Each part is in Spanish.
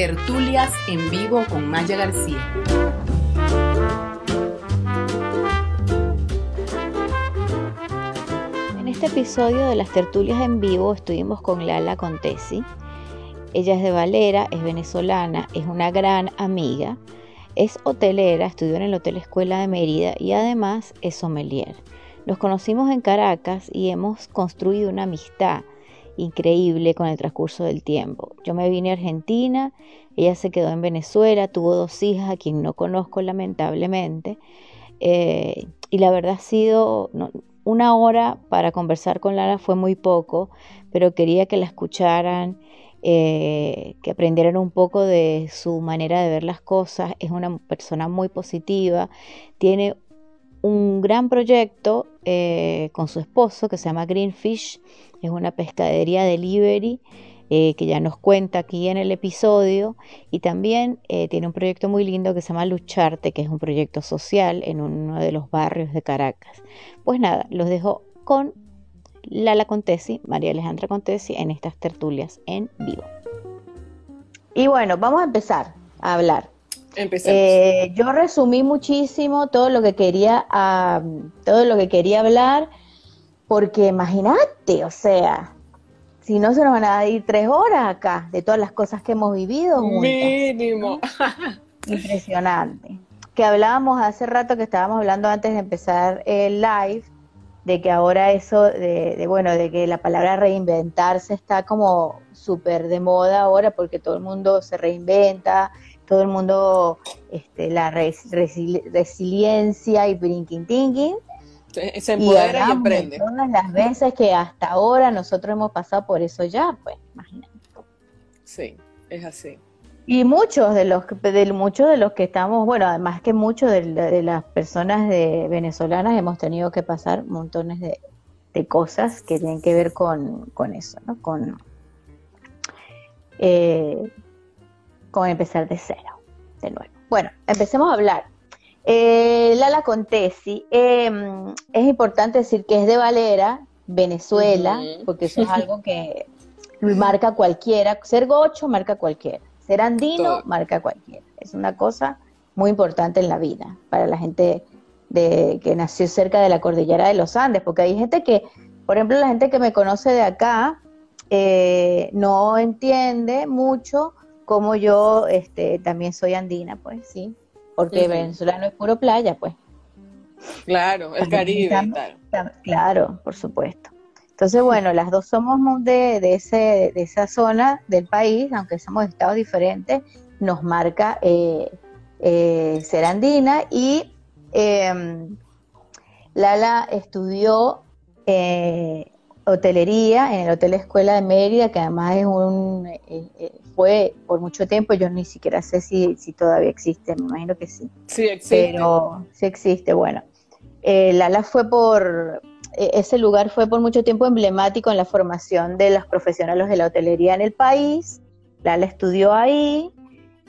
Tertulias en vivo con Maya García. En este episodio de las tertulias en vivo estuvimos con Lala Contesi. Ella es de Valera, es venezolana, es una gran amiga, es hotelera, estudió en el Hotel Escuela de Mérida y además es sommelier. Nos conocimos en Caracas y hemos construido una amistad increíble con el transcurso del tiempo. Yo me vine a Argentina, ella se quedó en Venezuela, tuvo dos hijas a quien no conozco lamentablemente. Eh, y la verdad ha sido una hora para conversar con Lara fue muy poco, pero quería que la escucharan, eh, que aprendieran un poco de su manera de ver las cosas. Es una persona muy positiva, tiene un gran proyecto eh, con su esposo que se llama Greenfish, es una pescadería delivery eh, que ya nos cuenta aquí en el episodio y también eh, tiene un proyecto muy lindo que se llama Lucharte, que es un proyecto social en uno de los barrios de Caracas. Pues nada, los dejo con Lala Contesi, María Alejandra Contesi, en estas tertulias en vivo. Y bueno, vamos a empezar a hablar. Eh, yo resumí muchísimo todo lo que quería, todo lo que quería hablar, porque imagínate, o sea, si no se nos van a ir tres horas acá de todas las cosas que hemos vivido. Mínimo. Impresionante. Que hablábamos hace rato que estábamos hablando antes de empezar el live de que ahora eso de, de bueno de que la palabra reinventarse está como súper de moda ahora porque todo el mundo se reinventa todo el mundo, este, la resiliencia y brinking thinking. Se, empodera y, aprende. Todas las veces que hasta ahora nosotros hemos pasado por eso ya, pues, imagínate. Sí, es así. Y muchos de los de muchos de los que estamos, bueno, además que muchos de, las personas de venezolanas hemos tenido que pasar montones de, cosas que tienen que ver con, con eso, ¿no? Con eh, con empezar de cero, de nuevo. Bueno, empecemos a hablar. Eh, Lala Contesi, em, es importante decir que es de Valera, Venezuela, porque eso es algo que marca cualquiera. Ser gocho marca cualquiera. Ser andino marca cualquiera. Es una cosa muy importante en la vida para la gente de, que nació cerca de la cordillera de los Andes, porque hay gente que, por ejemplo, la gente que me conoce de acá, eh, no entiende mucho como yo este, también soy andina, pues sí, porque venezolano es puro playa, pues. Claro, el Caribe. claro, por supuesto. Entonces, bueno, las dos somos de, de, ese, de esa zona del país, aunque somos estados diferentes, nos marca eh, eh, ser andina y em, Lala estudió hotelería en el Hotel Escuela de Mérida, que además es un, eh, eh, fue por mucho tiempo, yo ni siquiera sé si, si todavía existe, me imagino que sí. Sí existe. Pero sí existe, bueno. Eh, Lala fue por, ese lugar fue por mucho tiempo emblemático en la formación de los profesionales de la hotelería en el país. Lala estudió ahí,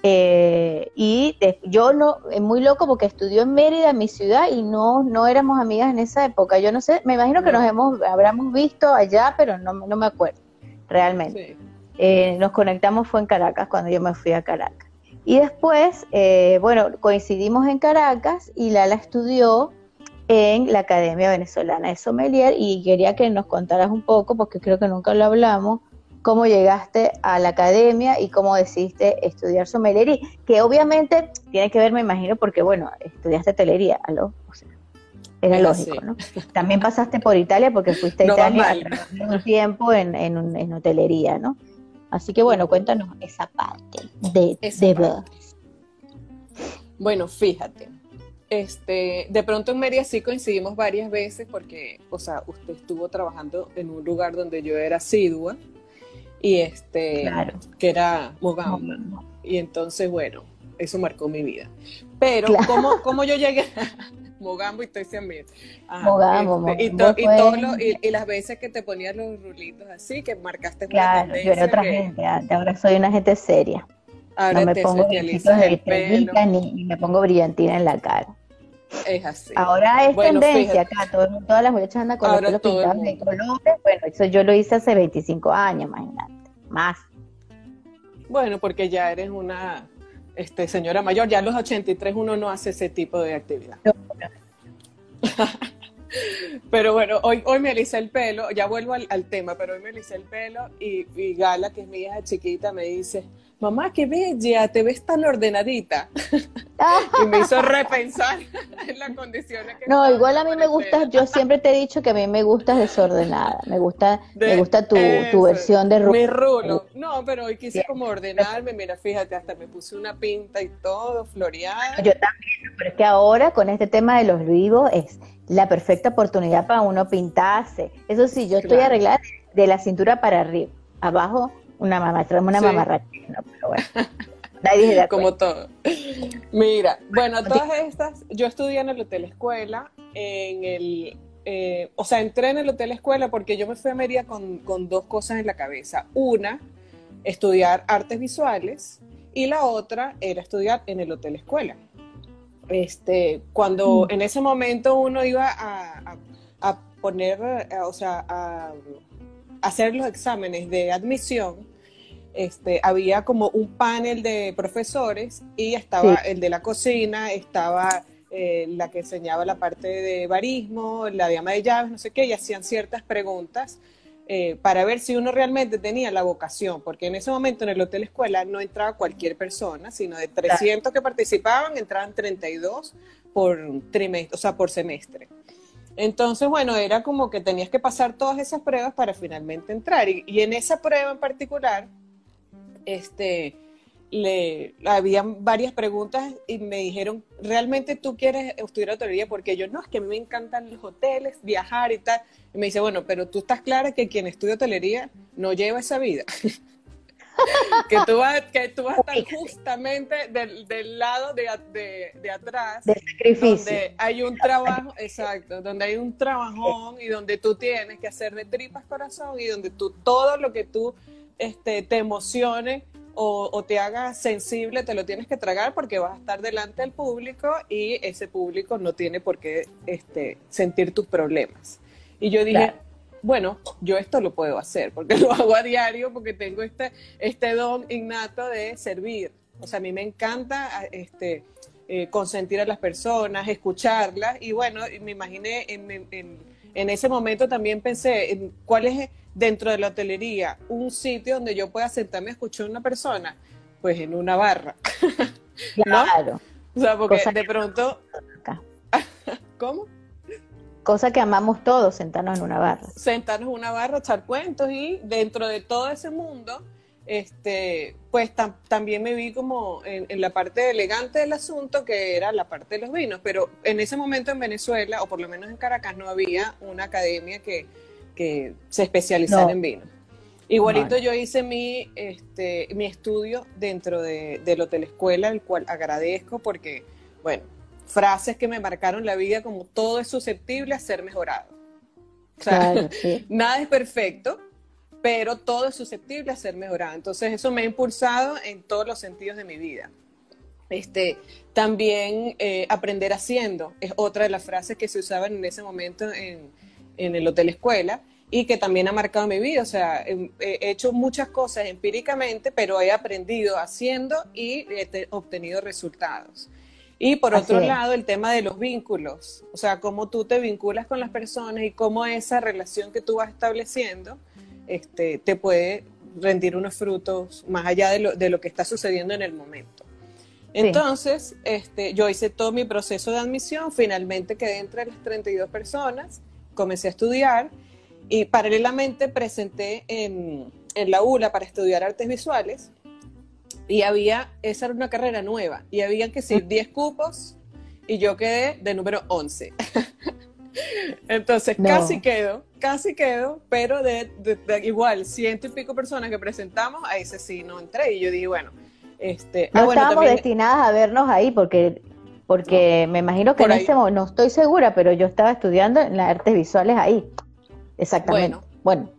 eh, y yo no, es muy loco porque estudió en Mérida, en mi ciudad, y no, no éramos amigas en esa época. Yo no sé, me imagino que nos hemos, habremos visto allá, pero no, no me acuerdo, realmente. Eh, nos conectamos fue en Caracas, cuando yo me fui a Caracas. Y después, eh, bueno, coincidimos en Caracas y Lala estudió en la Academia Venezolana de Sommelier y quería que nos contaras un poco, porque creo que nunca lo hablamos, cómo llegaste a la academia y cómo decidiste estudiar sommelier, que obviamente tiene que ver, me imagino, porque, bueno, estudiaste telería, ¿aló? era lógico, ¿no? También pasaste por Italia porque fuiste a Italia un tiempo en, en, hotelería, ¿no? Así que, bueno, cuéntanos esa parte de, de Bueno, fíjate, este, de pronto en Mérida sí coincidimos varias veces porque, o sea, usted estuvo trabajando en un lugar donde yo era asidua, y este, que era Mogambo. Y entonces, bueno, eso marcó mi vida. Pero, ¿cómo, yo llegué? Mogambo y estoy también. Mogambo, este, y, y, las veces que te ponías los rulitos así, que marcaste Claro, yo era otra gente, ahora soy una gente seria. Ahora no me pongo de ni, ni me pongo brillantina en la cara. Es así. Ahora es tendencia acá, todas las muchachas andan con los pintados de colores. Bueno, eso yo lo hice hace 25 años, imagínate, más. Bueno, porque ya eres una este, señora mayor, ya a los 83 uno no hace ese tipo de actividad. pero bueno, hoy, hoy me alisé el pelo, ya vuelvo al, tema, pero hoy me alisé el pelo y, y Gala, que es mi hija chiquita, me dice, mamá, qué bella, te ves tan ordenadita. y me hizo repensar en las condiciones que No, igual a mí me gusta, yo siempre te he dicho que a mí me gusta desordenada, me gusta, me gusta tu, tu versión de rulo. Mi rulo. No, pero hoy quise como ordenarme, mira, fíjate, hasta me puse una pinta y todo, floreada. Yo también, pero es que ahora con este tema de los vivos es la perfecta oportunidad para uno pintarse. Eso sí, yo estoy arreglada de la cintura para arriba, abajo una mamá, una sí. mamarracha, pero bueno. Nadie Como todo. Mira, bueno, todas estas, yo estudié en el Hotel Escuela, en el, eh, o sea, entré en el Hotel Escuela porque yo me fui a Mérida con, con dos cosas en la cabeza. Una, estudiar artes visuales y la otra era estudiar en el Hotel Escuela. Este, cuando mm. en ese momento uno iba a, a, poner, eh, o sea, a hacer los exámenes de admisión, este, había como un panel de profesores y estaba el de la cocina, estaba eh, la que enseñaba la parte de barismo, la de ama de llaves, no sé qué, y hacían ciertas preguntas eh, para ver si uno realmente tenía la vocación, porque en ese momento en el hotel escuela no entraba cualquier persona, sino de 300 que participaban, entraban 32 por trimestre, o sea, por semestre. Entonces, bueno, era como que tenías que pasar todas esas pruebas para finalmente entrar. Y, y en esa prueba en particular, este, le habían varias preguntas y me dijeron, ¿realmente tú quieres estudiar hotelería? Porque yo, no, es que a mí me encantan los hoteles, viajar y tal. Y me dice, bueno, pero tú estás clara que quien estudia hotelería no lleva esa vida. que, tú vas, que tú vas a estar justamente del, lado de, atrás, de sacrificio. donde hay un trabajo, exacto, donde hay un trabajón y donde tú tienes que hacer de tripas corazón y donde tú todo lo que tú este, te emocione o, te haga sensible, te lo tienes que tragar porque vas a estar delante del público y ese público no tiene por qué este, sentir tus problemas. Y yo dije, bueno, yo esto lo puedo hacer porque lo hago a diario, porque tengo este, este don innato de servir. O sea, a mí me encanta este, eh, consentir a las personas, escucharlas y bueno, me imaginé en, en ese momento también pensé en cuál es dentro de la hotelería un sitio donde yo pueda sentarme a escuchar a una persona, pues en una barra. Claro. O sea, porque de pronto... ¿Cómo? Cosa que amamos todos, sentarnos en una barra. Sentarnos en una barra, echar cuentos y dentro de todo ese mundo, este, pues también me vi como en, en, la parte elegante del asunto, que era la parte de los vinos, pero en ese momento en Venezuela, o por lo menos en Caracas, no había una academia que que se especializan en vino. Igualito yo hice mi, este, mi estudio dentro de, del Hotel Escuela, el cual agradezco porque, bueno, frases que me marcaron la vida como todo es susceptible a ser mejorado. O sea, nada es perfecto, pero todo es susceptible a ser mejorado. Entonces eso me ha impulsado en todos los sentidos de mi vida. Este, también eh, aprender haciendo es otra de las frases que se usaban en ese momento en, en el Hotel Escuela y que también ha marcado mi vida. O sea, he, hecho muchas cosas empíricamente, pero he aprendido haciendo y he obtenido resultados. Y por otro lado, el tema de los vínculos, o sea, cómo tú te vinculas con las personas y cómo esa relación que tú vas estableciendo este, te puede rendir unos frutos más allá de lo, de lo que está sucediendo en el momento. Entonces, este, yo hice todo mi proceso de admisión, finalmente quedé entre las 32 personas comencé a estudiar y paralelamente presenté en, en la ULA para estudiar artes visuales y había, esa era una carrera nueva, y había que ser 10 cupos y yo quedé de número 11. Entonces casi quedo, casi quedo, pero de, igual ciento y pico personas que presentamos, a ese sí no entré y yo dije, bueno, este... No ah, estábamos destinadas a vernos ahí porque porque me imagino que en ese momento, no estoy segura, pero yo estaba estudiando en las artes visuales ahí. Exactamente. Bueno,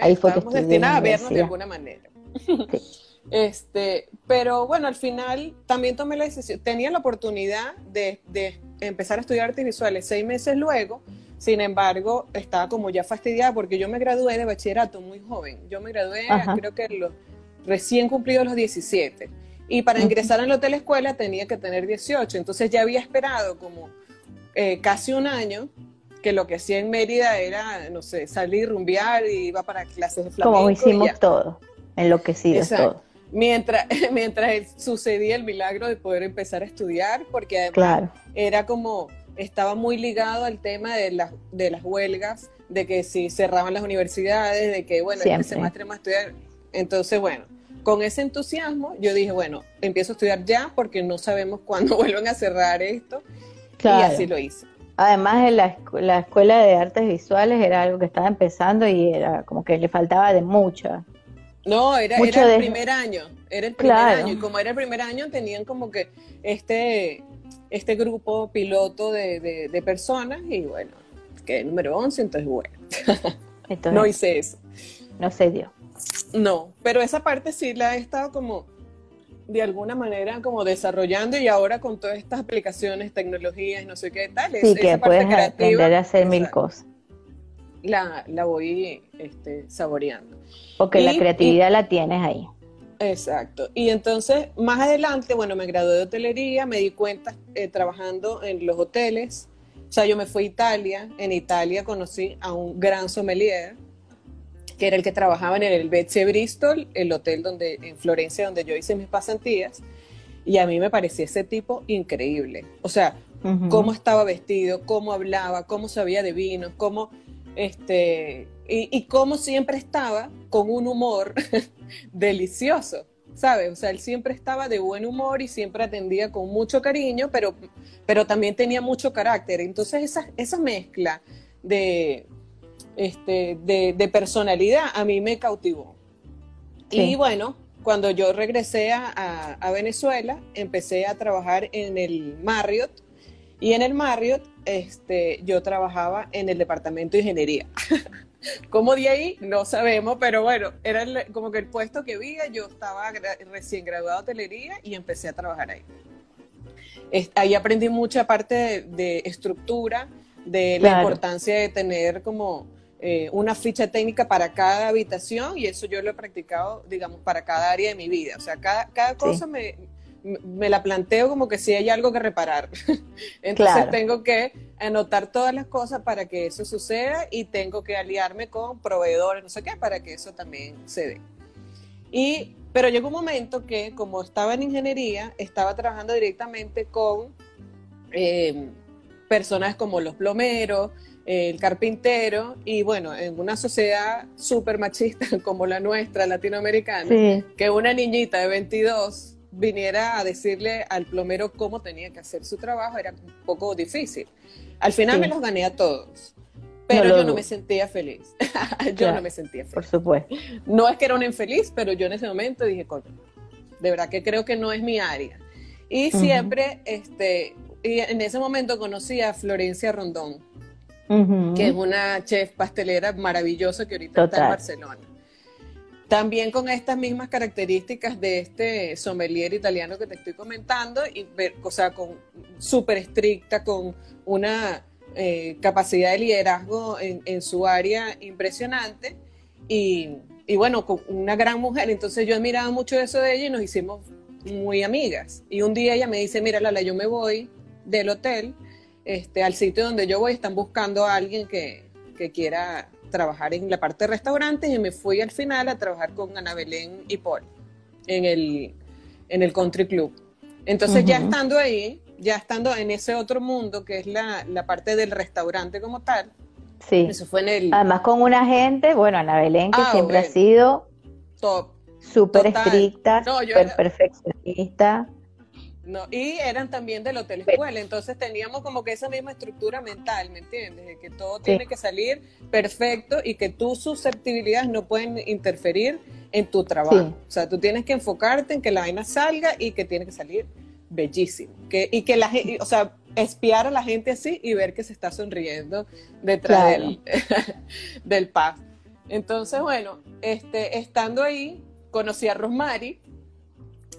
ahí fue que destinadas a vernos de alguna manera. Este, pero bueno, al final también tomé la decisión, tenía la oportunidad de, empezar a estudiar artes visuales seis meses luego, sin embargo, estaba como ya fastidiada porque yo me gradué de bachillerato muy joven. Yo me gradué, creo que los recién cumplido los 17. Y para ingresar al hotel escuela tenía que tener 18. Entonces ya había esperado como eh, casi un año que lo que hacía en Mérida era, no sé, salir, rumbear y iba para clases de flamenco. Como hicimos todo, enloquecidos todo. Mientras, mientras sucedía el milagro de poder empezar a estudiar, porque además era como, estaba muy ligado al tema de, las de las huelgas, de que si cerraban las universidades, de que, bueno, este semestre más estudiar. Entonces, bueno, con ese entusiasmo, yo dije, bueno, empiezo a estudiar ya porque no sabemos cuándo vuelven a cerrar esto. Y así lo hice. Además, la, la escuela de artes visuales era algo que estaba empezando y era como que le faltaba de mucha. No, era, era el primer año, era el primer año. Y como era el primer año, tenían como que este, este grupo piloto de, de, personas y bueno, que número 11, entonces bueno. no hice eso. No se dio. No, pero esa parte sí la he estado como de alguna manera como desarrollando y ahora con todas estas aplicaciones, tecnologías no sé qué tal. Sí, que puedes aprender a hacer mil cosas. La, la voy este, saboreando. Porque la creatividad la tienes ahí. Exacto. Y entonces, más adelante, bueno, me gradué de hotelería, me di cuenta eh, trabajando en los hoteles. O sea, yo me fui a Italia. En Italia conocí a un gran sommelier que era el que trabajaba en el Betsy Bristol, el hotel donde, en Florencia donde yo hice mis pasantías, y a mí me parecía ese tipo increíble. O sea, cómo estaba vestido, cómo hablaba, cómo sabía de vino, cómo, este, y, y cómo siempre estaba con un humor delicioso. ¿sabes? O sea, él siempre estaba de buen humor y siempre atendía con mucho cariño, pero, pero también tenía mucho carácter. Entonces, esa, esa mezcla de, este, de, personalidad a mí me cautivó. Y bueno, cuando yo regresé a, Venezuela, empecé a trabajar en el Marriott y en el Marriott este, yo trabajaba en el departamento de ingeniería. ¿Cómo de ahí? No sabemos, pero bueno, era como que el puesto que vi, yo estaba recién graduado de hotelería y empecé a trabajar ahí. ahí aprendí mucha parte de estructura, de la importancia de tener como eh, una ficha técnica para cada habitación y eso yo lo he practicado, digamos, para cada área de mi vida. O sea, cada, cada cosa me, me, la planteo como que si hay algo que reparar. Entonces tengo que anotar todas las cosas para que eso suceda y tengo que aliarme con proveedores, no sé qué, para que eso también se dé. Y, pero llegó un momento que como estaba en ingeniería, estaba trabajando directamente con eh, personas como los plomeros, el carpintero, y bueno, en una sociedad súper machista como la nuestra, latinoamericana, que una niñita de 22 viniera a decirle al plomero cómo tenía que hacer su trabajo era un poco difícil. Al final me los gané a todos, pero yo no me sentía feliz. yo no me sentía feliz. Por supuesto. No es que era un infeliz, pero yo en ese momento dije, coño, de verdad que creo que no es mi área. Y siempre, este, y en ese momento conocí a Florencia Rondón, que es una chef pastelera maravillosa que ahorita está en Barcelona. También con estas mismas características de este sommelier italiano que te estoy comentando, y o sea, con súper estricta, con una eh, capacidad de liderazgo en, su área impresionante, y, y, bueno, con una gran mujer. Entonces yo admiraba mucho eso de ella y nos hicimos muy amigas. Y un día ella me dice, mira Lala, yo me voy del hotel este, al sitio donde yo voy, están buscando a alguien que, quiera trabajar en la parte de restaurantes y me fui al final a trabajar con Ana Belén y Paul en el, en el Country Club. Entonces ya estando ahí, ya estando en ese otro mundo que es la, parte del restaurante como tal, sí. eso fue en el... Además con una gente, bueno, Ana Belén que ah, siempre ha sido top. Súper estricta, súper perfeccionista. No, y eran también del hotel escuela, entonces teníamos como que esa misma estructura mental, ¿me entiendes? De que todo tiene que salir perfecto y que tus susceptibilidades no pueden interferir en tu trabajo. O sea, tú tienes que enfocarte en que la vaina salga y que tiene que salir bellísimo. Que, y que la gente, o sea, espiar a la gente así y ver que se está sonriendo detrás del, del paz. Entonces, bueno, este, estando ahí, conocí a Rosmary,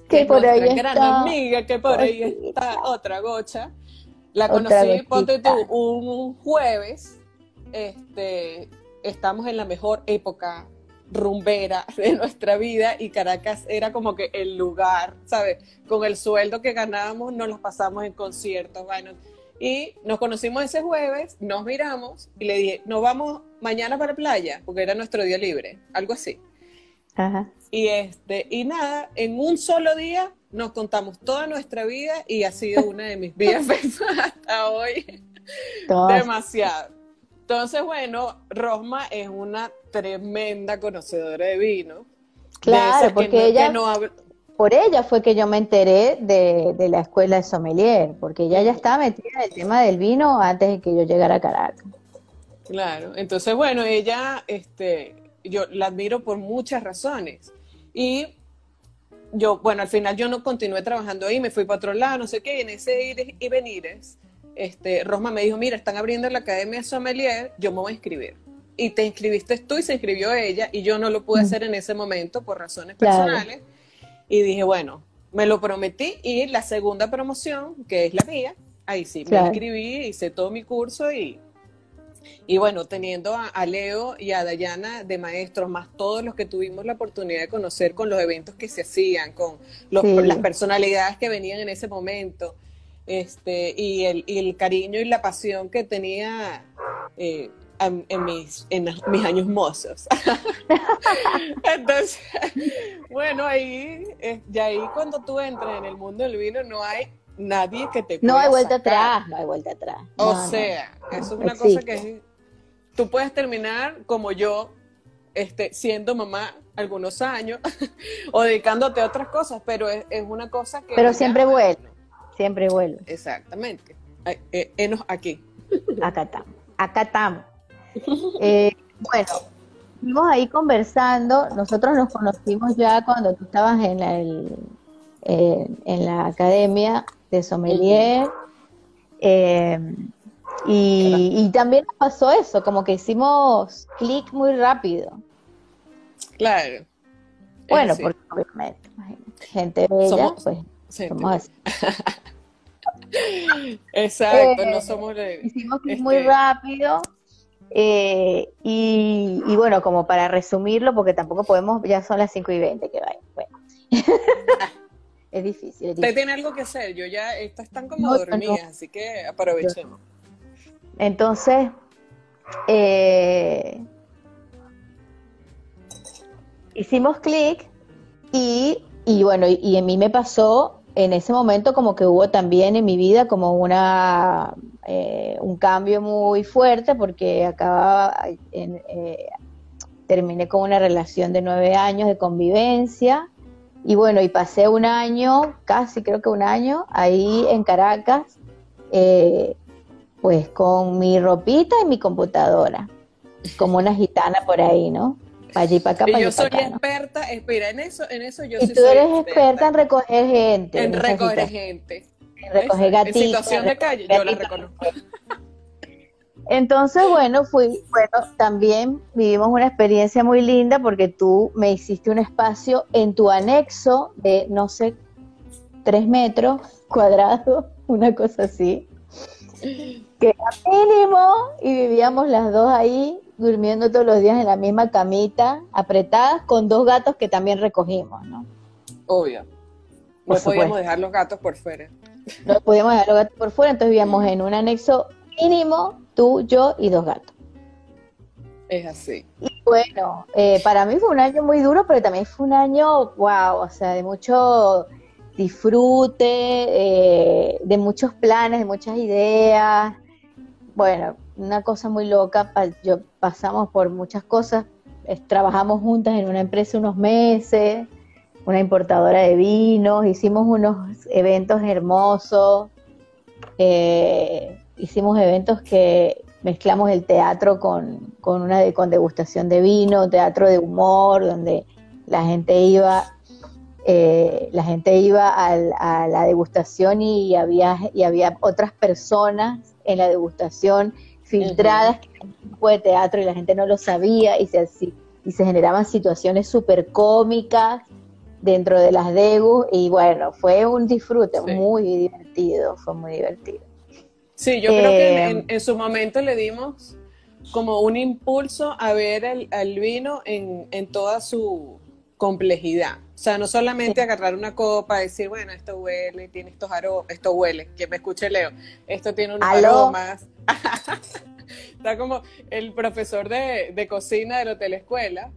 que, por ahí gran amiga, que por ahí está otra gocha. La conocí, ponte tú, un jueves. Este, estamos en la mejor época rumbera de nuestra vida y Caracas era como que el lugar, ¿sabes? Con el sueldo que ganábamos nos los pasamos en conciertos, bueno. Y nos conocimos ese jueves, nos miramos y le dije, nos vamos mañana para la playa, porque era nuestro día libre, algo así. Ajá. Y este, y nada, en un solo día nos contamos toda nuestra vida y ha sido una de mis vidas hasta hoy. Demasiado. Entonces, bueno, Rosma es una tremenda conocedora de vino. Claro, porque no- ella- no Por ella fue que yo me enteré de, de la escuela de sommelier, porque ella ya estaba metida en el tema del vino antes de que yo llegara a Caracas. Claro, entonces bueno, ella, este, yo la admiro por muchas razones. Y yo, bueno, al final yo no continué trabajando ahí, me fui para otro lado, no sé qué, y en ese ir y venires, este, Rosma me dijo, mira, están abriendo la Academia Sommelier, yo me voy a inscribir. Y te inscribiste tú y se inscribió ella, y yo no lo pude Mm. hacer en ese momento por razones Claro. personales. Y dije, bueno, me lo prometí, y la segunda promoción, que es la mía, ahí sí, me Claro. inscribí, hice todo mi curso y y bueno, teniendo a, a Leo y a Dayana de maestros, más todos los que tuvimos la oportunidad de conocer con los eventos que se hacían, con los- Sí. las personalidades que venían en ese momento, este, y, el, y el cariño y la pasión que tenía eh, en, en mis, en mis años mozos. Entonces, bueno, ahí, eh, ya ahí cuando tú entras en el mundo del vino, no hay nadie que te No hay vuelta sacar. atrás, no hay vuelta atrás. O No, no. sea, eso es una existe. cosa que es- tú puedes terminar como yo, este, siendo mamá algunos años o dedicándote a otras cosas, pero es, es una cosa que... Pero siempre vuelve, siempre vuelve. Exactamente. Eh, enos aquí. Acá estamos, acá estamos. Eh, bueno, estuvimos ahí conversando, nosotros nos conocimos ya cuando tú estabas en el- eh, en la academia de sommelier. eh, y, y también nos pasó eso, como que hicimos clic muy rápido. Claro. Bueno, porque obviamente, gente bella, Somos- pues Sí, somos así. Exacto, Eh, no somos... de- Hicimos clic Este- muy rápido. eh, y, y bueno, como para resumirlo, porque tampoco podemos, ya son las 5 y 20 que vaya. Bueno. es difícil, es Usted difícil. tiene algo que hacer, yo ya, estas están como No, yo no. dormidas, así que aprovechemos. Entonces, eh, hicimos clic y, y bueno, y, y a mí me pasó en ese momento como que hubo también en mi vida como una eh, un cambio muy fuerte porque acababa, en- eh, terminé con una relación de nueve años de convivencia y bueno, y pasé un año, casi creo que un año, ahí en Caracas, eh, pues con mi ropita y mi computadora, como una gitana por ahí, ¿no? Para allí, para acá, para yo soy acá, ¿no? experta, espera, en eso, en eso yo Y sí tú soy eres experta en recoger gente, en recoger gente. en recoger gatitos. En situación de calle, yo la reconozco. Entonces, bueno, fui, bueno, también vivimos una experiencia muy linda porque tú me hiciste un espacio en tu anexo de, no sé, tres metros cuadrados, una cosa así, que era mínimo y vivíamos las dos ahí durmiendo todos los días en la misma camita, apretadas con dos gatos que también recogimos, ¿no? Obvio. No Por podíamos supuesto. dejar los gatos por fuera. No podíamos dejar los gatos por fuera, entonces vivíamos en un anexo mínimo, tú, yo y dos gatos. Es así. Y bueno, eh, para mí fue un año muy duro, pero también fue un año, wow, o sea, de mucho disfrute, eh, de muchos planes, de muchas ideas. Bueno, una cosa muy loca, pa- yo pasamos por muchas cosas, es- trabajamos juntas en una empresa unos meses, una importadora de vinos, hicimos unos eventos hermosos, eh, hicimos eventos que mezclamos el teatro con, con una de, con degustación de vino, teatro de humor, donde la gente iba, eh, la gente iba al- a la degustación y había, y había otras personas en la degustación filtradas que eran un tipo de teatro y la gente no lo sabía y se, así- y se generaban situaciones súper cómicas dentro de las degus y bueno, fue un disfrute Sí. muy divertido, fue muy divertido. Sí, yo creo que Eh, en, en su momento le dimos como un impulso a ver el, vino en, en, toda su complejidad. O sea, no solamente agarrar una copa, decir, bueno, esto huele, tiene estos aromas, esto huele, que me escuche Leo, esto tiene unos aromas. Está como el profesor de, de cocina del hotel escuela,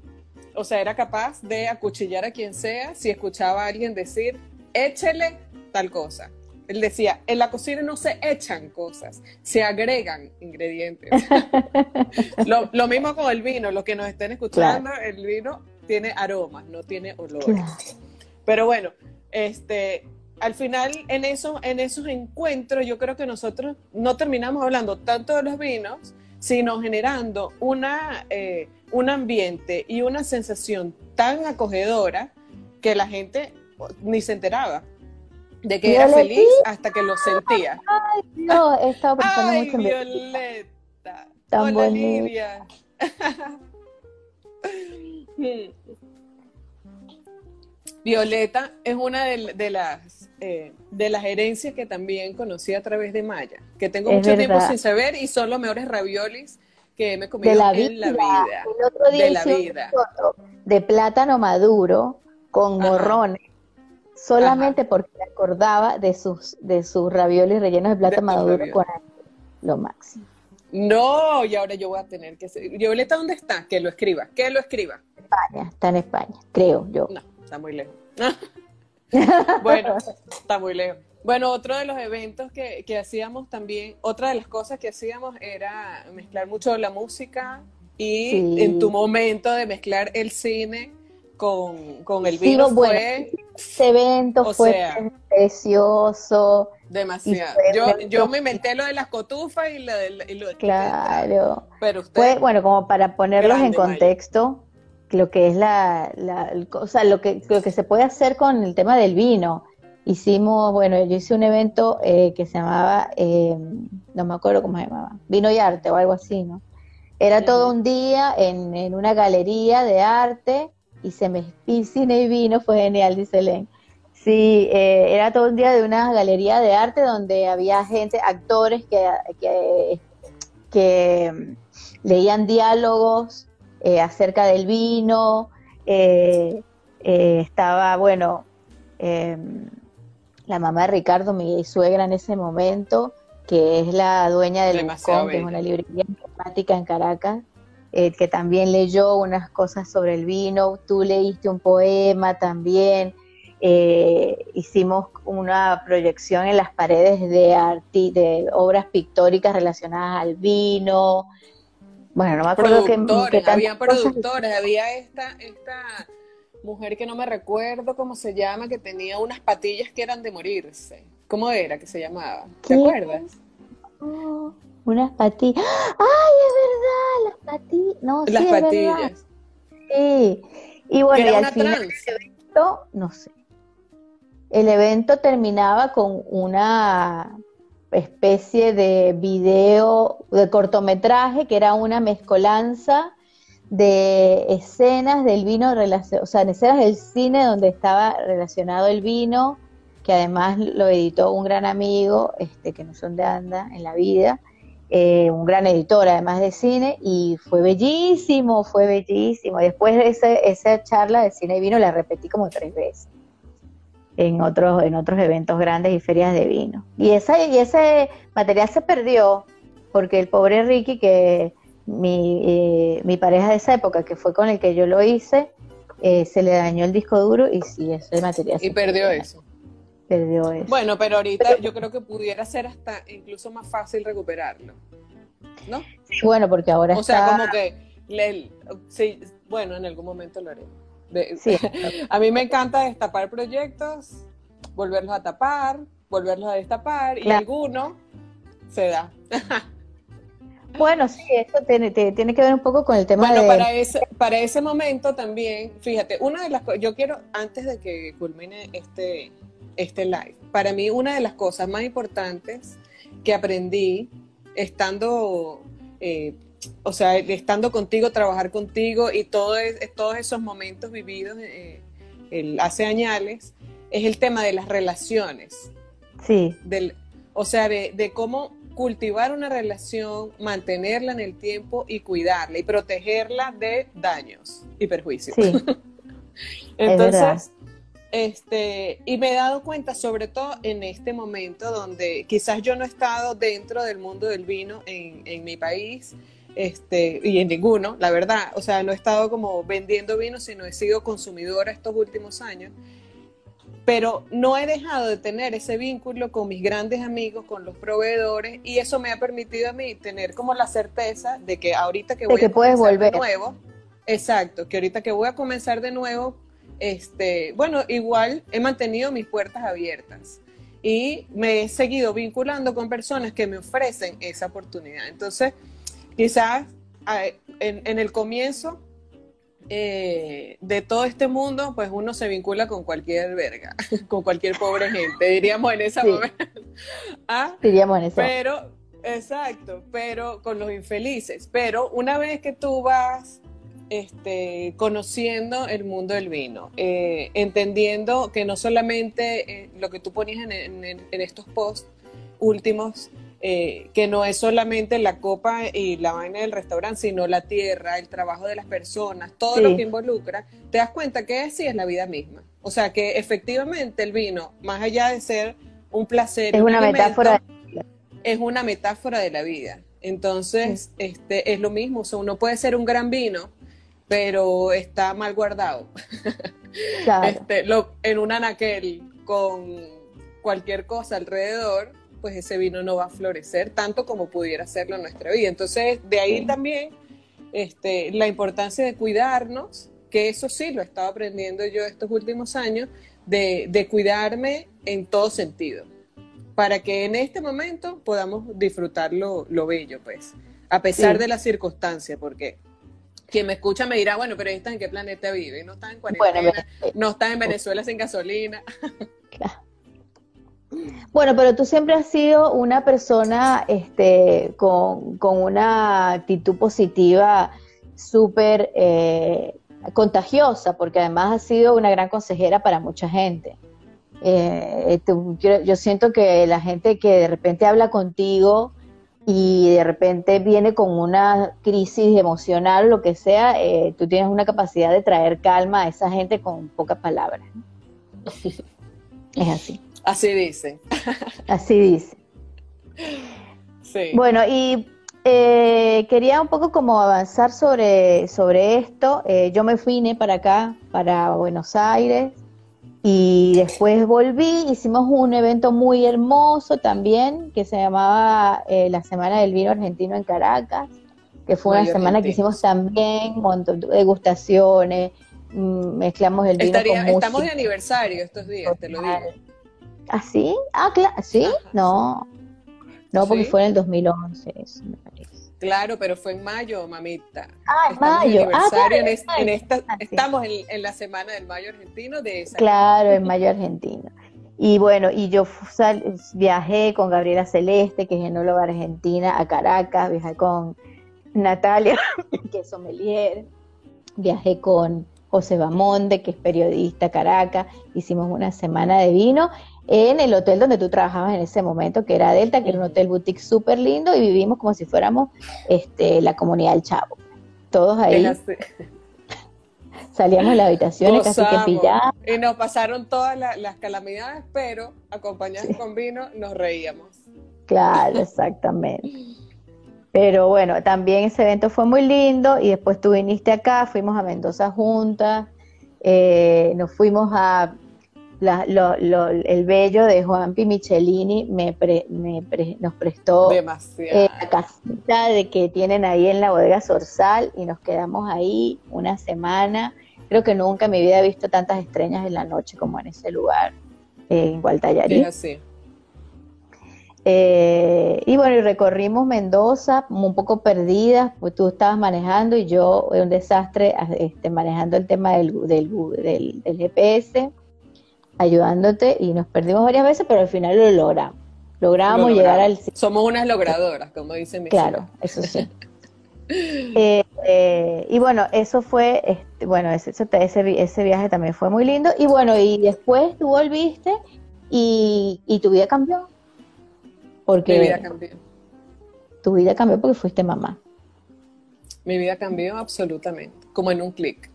o sea, era capaz de acuchillar a quien sea si escuchaba a alguien decir, échele tal cosa. Él decía, en la cocina no se echan cosas, se agregan ingredientes. lo, mismo con el vino, los que nos estén escuchando, el vino tiene aromas, no tiene olores. Pero bueno, este, al final en esos, en esos encuentros yo creo que nosotros no terminamos hablando tanto de los vinos, sino generando una, eh, un ambiente y una sensación tan acogedora que la gente ni se enteraba de que era feliz hasta que lo sentía. Ay, no, he estado pensando Ay, mucho en Violeta. Hola, Lidia. Violeta es una de, las eh, de las herencias que también conocí a través de Maya, que tengo mucho tiempo sin saber y son los mejores raviolis que me he comido de la en la vida. El otro día de la vida. De plátano maduro con morrones solamente porque me acordaba de sus, de sus raviolis rellenos de plata maduro con lo máximo. No, y ahora yo voy a tener que... Violeta, ¿dónde está? Que lo escriba, que lo escriba. España, está en España, creo yo. No, está muy lejos. bueno, está muy lejos. Bueno, otro de los eventos que, que, hacíamos también, otra de las cosas que hacíamos era mezclar mucho la música y en tu momento de mezclar el cine con, con el vino fue... Ese evento fue precioso. Demasiado. Yo, yo me inventé lo de las cotufas y lo de... lo claro. Pero usted... Fue, bueno, como para ponerlos en contexto, lo que es la, la, o sea, lo que, lo que se puede hacer con el tema del vino. Hicimos, bueno, yo hice un evento eh, que se llamaba, eh, no me acuerdo cómo se llamaba, Vino y Arte o algo así, ¿no? Era todo un día en, en una galería de arte y se me y cine y vino, fue genial, dice Len. Sí, eh, era todo un día de una galería de arte donde había gente, actores que, que, mm, leían diálogos eh, acerca del vino, eh, estaba, bueno, em, la mamá de Ricardo, mi suegra en ese momento, que es la dueña del Buscón, que es una librería emblemática en Caracas, eh, que también leyó unas cosas sobre el vino, tú leíste un poema también, eh, hicimos una proyección en las paredes de, arti de obras pictóricas relacionadas al vino. Bueno, no me acuerdo que, había productores, había esta, esta mujer que no me recuerdo cómo se llama, que tenía unas patillas que eran de morirse. ¿Cómo era que se llamaba? ¿Te acuerdas? Oh unas patillas. ¡Ay, es verdad! Las patillas. No, las sí, patillas. Sí. Y bueno, y al final evento, no sé. El evento terminaba con una especie de video, de cortometraje, que era una mezcolanza de escenas del vino, o sea, escenas del cine donde estaba relacionado el vino, que además lo editó un gran amigo, este, que no son de anda en la vida, eh, un gran editor además de cine, y fue bellísimo, fue bellísimo. Después de esa charla de cine y vino la repetí como tres veces en otros, en otros eventos grandes y ferias de vino. Y, esa, y ese material se perdió porque el pobre Ricky, que mi, eh, mi pareja de esa época, que fue con el que yo lo hice, eh, se le dañó el disco duro y sí, ese material. Y perdió eso. Bueno, pero ahorita yo creo que pudiera ser hasta incluso más fácil recuperarlo, ¿no? Bueno, porque ahora o sea, como que, sí, bueno, en algún momento lo haré. sí. a mí me encanta destapar proyectos, volverlos a tapar, volverlos a destapar, y alguno se da. Bueno, sí, eso tiene, tiene, que ver un poco con el tema bueno, para ese, para ese momento también, fíjate, una de las cosas, yo quiero, antes de que culmine este, este live. Para mí una de las cosas más importantes que aprendí estando, eh, o sea, estando contigo, trabajar contigo y todo todos esos momentos vividos eh, hace años, es el tema de las relaciones. Sí. Del, o sea, de, cómo cultivar una relación, mantenerla en el tiempo y cuidarla y protegerla de daños y perjuicios. Sí. Entonces, este, y me he dado cuenta, sobre todo en este momento donde quizás yo no he estado dentro del mundo del vino en, en mi país, este, y en ninguno, la verdad. O sea, no he estado como vendiendo vino, sino he sido consumidora estos últimos años. Pero no he dejado de tener ese vínculo con mis grandes amigos, con los proveedores, y eso me ha permitido a mí tener como la certeza de que ahorita que voy que a puedes comenzar volver. de nuevo, exacto, que ahorita que voy a comenzar de nuevo, este, bueno, igual he mantenido mis puertas abiertas y me he seguido vinculando con personas que me ofrecen esa oportunidad. Entonces, quizás en, en el comienzo eh, de todo este mundo, pues uno se vincula con cualquier verga, con cualquier pobre gente, diríamos en ese Sí. momento. ¿Ah? Diríamos en eso. Pero, exacto, pero con los infelices. Pero una vez que tú vas este, conociendo el mundo del vino, eh, entendiendo que no solamente eh, lo que tú ponías en, en- en estos posts últimos, eh, que no es solamente la copa y la vaina del restaurante, sino la tierra, el trabajo de las personas, todo Sí. lo que involucra, te das cuenta que así es la vida misma. O sea que efectivamente el vino, más allá de ser un placer, es un una alimento, metáfora. es una metáfora de la vida. Entonces, este, es lo mismo. O sea, uno puede ser un gran vino, pero está mal guardado. Claro. Este, lo- en un anaquel con cualquier cosa alrededor, pues ese vino no va a florecer tanto como pudiera hacerlo en nuestra vida. Entonces, de ahí Sí. también este, la importancia de cuidarnos, que eso sí lo he estado aprendiendo yo estos últimos años, de, de cuidarme en todo sentido, para que en este momento podamos disfrutar lo, lo bello, pues, a pesar Sí. de las circunstancias, porque quien me escucha me dirá, bueno, pero esta en qué planeta vive, no está en cuarentena, Bueno, eh, no está en Venezuela sin gasolina. Claro. Bueno, pero tú siempre has sido una persona este, con, con una actitud positiva súper eh, contagiosa, porque además has sido una gran consejera para mucha gente. Eh, tú- yo, yo siento que la gente que de repente habla contigo y de repente viene con una crisis emocional, lo que sea, eh, tú tienes una capacidad de traer calma a esa gente con pocas palabras. ¿no? Es así. Así dicen. Así dice. Sí. Bueno, y eh, quería un poco como avanzar sobre, sobre esto. Eh, yo me vine para acá, para Buenos Aires, y después volví, hicimos un evento muy hermoso también, que se llamaba eh, la Semana del Vino Argentino en Caracas, que fue una Mayo semana que hicimos también, un montón de degustaciones, mm, mezclamos el vino Estaría- con estamos de música. aniversario estos días, te lo digo. ¿Ah, sí? Ah, claro, ¿sí? Ajá. No, no, porque ¿Sí? fue en el 2011, eso me parece. Claro, pero fue en mayo, mamita. Ah, en mayo. Ah, claro, en, en es- mayo. en esta, Ah, estamos en, en la semana del mayo argentino de esa. Claro, en mayo argentino. Y bueno, y yo sal- viajé con Gabriela Celeste, que es enóloga argentina, a Caracas, viajé con Natalia, que es sommelier, viajé con José Bamonde, que es periodista a Caracas, hicimos una semana de vino en el hotel donde tú trabajabas en ese momento, que era Delta, que era un hotel boutique súper lindo, y vivimos como si fuéramos este, la comunidad del Chavo. Todos ahí salíamos de las habitaciones casi que Gozamos. pilladas. Y nos pasaron todas la- las calamidades, pero acompañados con vino nos reíamos. Claro, exactamente. Pero bueno, también ese evento fue muy lindo y después tú viniste acá, fuimos a Mendoza juntas, eh, nos fuimos a la- lo- lo- el bello de Juan Pi Michelini, me, pre- me pre- nos prestó eh, la casita de que tienen ahí en la bodega Sorsal y nos quedamos ahí una semana. Creo que nunca en mi vida he visto tantas estrellas en la noche como en ese lugar, eh, en Gualtallarí. Eh, y bueno, y recorrimos Mendoza, un poco perdidas, pues tú estabas manejando y yo un desastre este, manejando el tema del, del, del- del GPS, ayudándote y nos perdimos varias veces, pero al final lo logramos. Logramos Lo llegar al. Somos unas logradoras, como dicen mis Claro, eso sí. Eh, eh, y bueno, eso fue, este, bueno, ese, ese, ese vi- ese viaje también fue muy lindo. Y bueno, y después tú volviste y, y tu vida cambió. Mi Porque vida cambió. tu vida cambió porque fuiste mamá. Mi vida cambió absolutamente, como en un clic.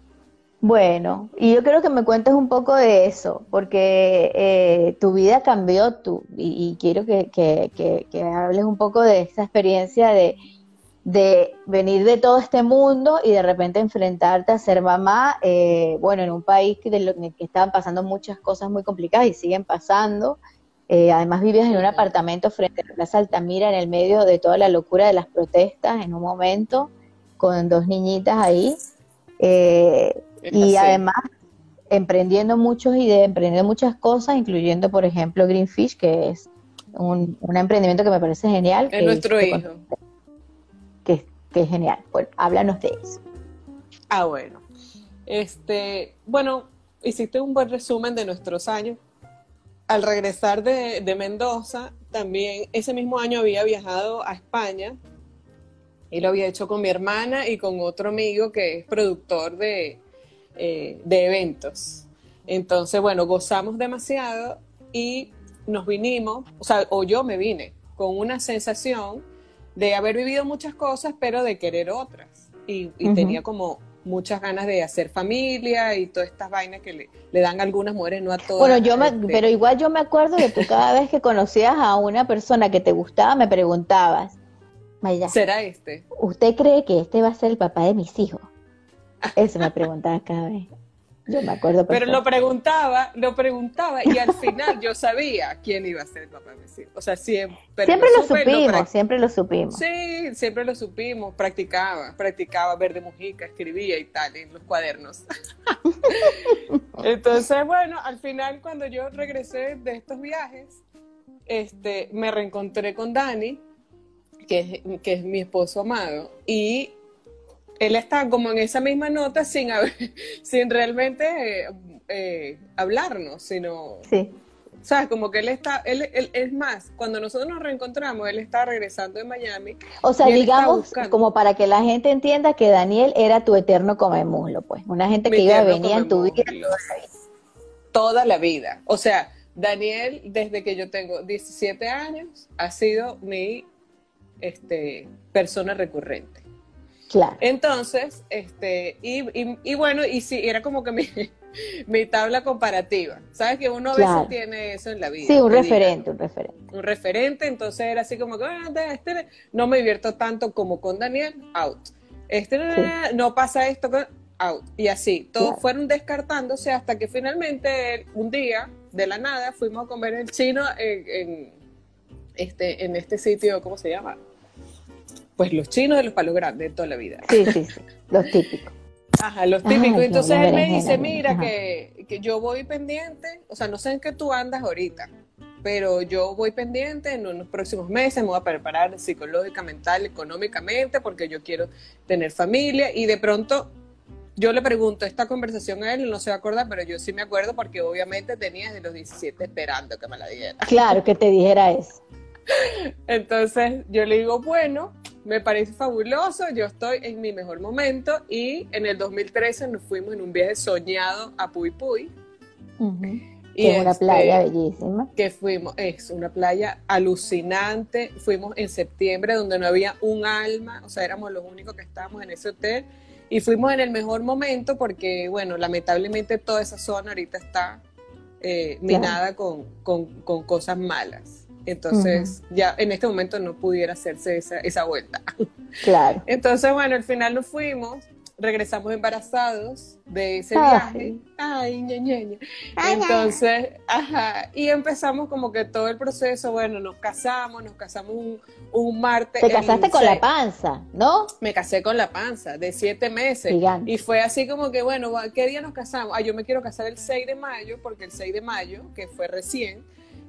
Bueno, y yo quiero que me cuentes un poco de eso, porque eh, tu vida cambió tú, y, quiero que, que, hables un poco de esa experiencia de, de, venir de todo este mundo y de repente enfrentarte a ser mamá, eh, bueno, en un país que, en el que estaban pasando muchas cosas muy complicadas y siguen pasando. Eh, además vivías en un apartamento frente a la Plaza Altamira en el medio de toda la locura de las protestas en un momento, con dos niñitas ahí. Eh, y además emprendiendo muchos ideas, emprendiendo muchas cosas, incluyendo, por ejemplo, Greenfish, que es un, emprendimiento que me parece genial. Es nuestro hijo. Que, que, es genial. Bueno, háblanos de eso. Ah, bueno. Este, bueno, hiciste un buen resumen de nuestros años. Al regresar de, de Mendoza, también ese mismo año había viajado a España y lo había hecho con mi hermana y con otro amigo que es productor de, eh, de eventos. Entonces, bueno, gozamos demasiado y nos vinimos, o sea, o yo me vine con una sensación de haber vivido muchas cosas, pero de querer otras. Y, tenía como muchas ganas de hacer familia y todas estas vainas que le, le dan algunas mujeres, no a todas. Bueno, yo me, este pero igual yo me acuerdo de que cada vez que conocías a una persona que te gustaba, me preguntabas, ¿será este? ¿Usted cree que este va a ser el papá de mis hijos? Eso me preguntaba cada vez. Yo me acuerdo. Pero lo preguntaba, lo preguntaba y al final yo sabía quién iba a ser el papá de mis hijos. O sea, siempre. Siempre lo supimos, siempre lo supimos. Sí, siempre lo supimos. Practicaba, practicaba verde mujica, escribía y tal en los cuadernos. Entonces, bueno, al final cuando yo regresé de estos viajes, este, me reencontré con Dani, que es, que es mi esposo amado, y él está como en esa misma nota sin, sin realmente eh, hablarnos, sino... Sí. ¿Sabes? Como que él está, él, es más, cuando nosotros nos reencontramos, él está regresando de Miami. O sea, digamos, como para que la gente entienda que Daniel era tu eterno come muslo, pues. Una gente que iba a venir en tu vida toda la vida. O sea, Daniel, desde que yo tengo 17 años, ha sido mi este, persona recurrente. Entonces, este, y, bueno, y sí, era como que mi, mi, tabla comparativa. ¿Sabes que uno a veces tiene eso en la vida? Sí, un referente, un referente. Un referente, entonces era así como que, este, no me divierto tanto como con Daniel, out. Este no pasa esto out. Y así, todos fueron descartándose hasta que finalmente un día, de la nada, fuimos a comer el chino en, este, en este sitio, ¿cómo se llama? Pues los chinos de los palos grandes de toda la vida. Sí, sí, sí, los típicos. Ajá, los típicos. Entonces él me dice, mira, que, que, yo voy pendiente, o sea, no sé en qué tú andas ahorita, pero yo voy pendiente en unos próximos meses, me voy a preparar psicológica, mental, económicamente, porque yo quiero tener familia y de pronto yo le pregunto esta conversación a él, él no se va a acordar, pero yo sí me acuerdo porque obviamente tenía desde los 17 esperando que me la diera. Claro, que te dijera eso. Entonces yo le digo, bueno, me parece fabuloso, yo estoy en mi mejor momento y en el 2013 nos fuimos en un viaje soñado a Puy Puy. y es una este, playa bellísima. Que fuimos, es una playa alucinante. Fuimos en septiembre donde no había un alma, o sea, éramos los únicos que estábamos en ese hotel. Y fuimos en el mejor momento porque, bueno, lamentablemente toda esa zona ahorita está eh, minada con, con cosas malas. Entonces, ya en este momento no pudiera hacerse esa, esa vuelta. Claro. Entonces, bueno, al final nos fuimos, regresamos embarazados de ese viaje. Ay, ña, Entonces, ajá, y empezamos como que todo el proceso, bueno, nos casamos, nos casamos un, un martes. Te casaste con la panza, ¿no? Me casé con la panza, de siete meses. Y fue así como que, bueno, ¿qué día nos casamos? Ah, yo me quiero casar el 6 de mayo, porque el 6 de mayo, que fue recién,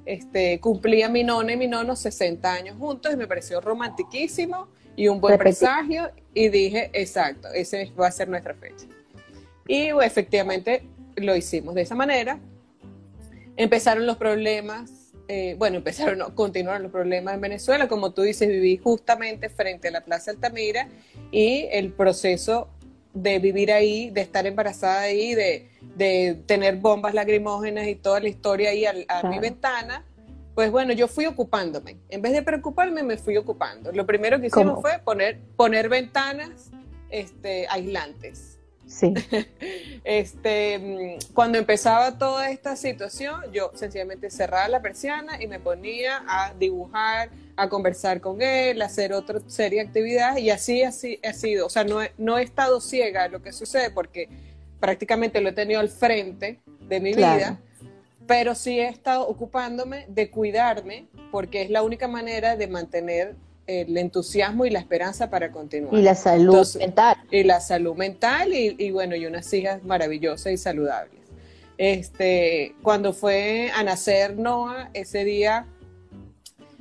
este, cumplía mi nona y mi nono 60 años juntos y me pareció romantiquísimo y un buen presagio y dije, exacto, ese va a ser nuestra fecha. Y efectivamente lo hicimos de esa manera. Empezaron los problemas, eh, bueno, empezaron, no, continuaron los problemas en Venezuela. Como tú dices, viví justamente frente a la Plaza Altamira y el proceso de vivir ahí, de estar embarazada ahí, de, de tener bombas lacrimógenas y toda la historia ahí a, mi ventana, pues bueno, yo fui ocupándome. En vez de preocuparme, me fui ocupando. Lo primero que hicimos fue poner, poner ventanas este, aislantes. Sí. este, mm, cuando empezaba toda esta situación, yo sencillamente cerraba la persiana y me ponía a dibujar, a conversar con él, a hacer otra serie de actividades y así, así ha sido. O sea, no he, no he estado ciega a lo que sucede porque prácticamente lo he tenido al frente de mi vida, pero sí he estado ocupándome de cuidarme porque es la única manera de mantener el entusiasmo y la esperanza para continuar. Y la salud mental. Y la salud mental y, bueno, y unas hijas maravillosas y saludables. Este, cuando fue a nacer Noah, ese día,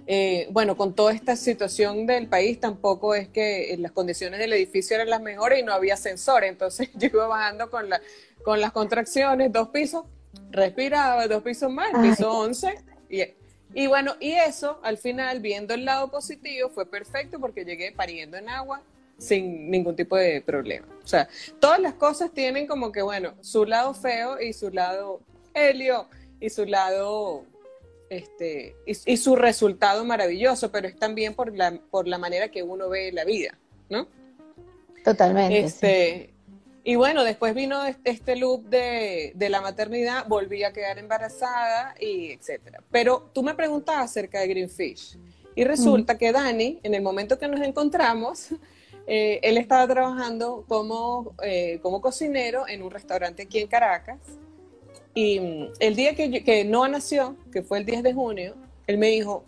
eh, bueno, con toda esta situación del país, tampoco es que las condiciones del edificio eran las mejores y no había ascensor, entonces yo iba bajando con, la, con las contracciones, dos pisos, respiraba, dos pisos más, piso 11, y y bueno, y eso al final, viendo el lado positivo, fue perfecto porque llegué pariendo en agua sin ningún tipo de problema. O sea, todas las cosas tienen como que, bueno, su lado feo y su lado helio y su lado, este, y, su resultado maravilloso, pero es también por la, por la manera que uno ve la vida, ¿no? Totalmente. Este, y bueno, después vino este, este loop de, la maternidad, volví a quedar embarazada y etcétera. Pero tú me preguntabas acerca de Greenfish. Y resulta que Dani, en el momento que nos encontramos, eh, él estaba trabajando como, eh, como cocinero en un restaurante aquí en Caracas. Y mm, el día que, que Noah nació, que fue el 10 de junio, él me dijo,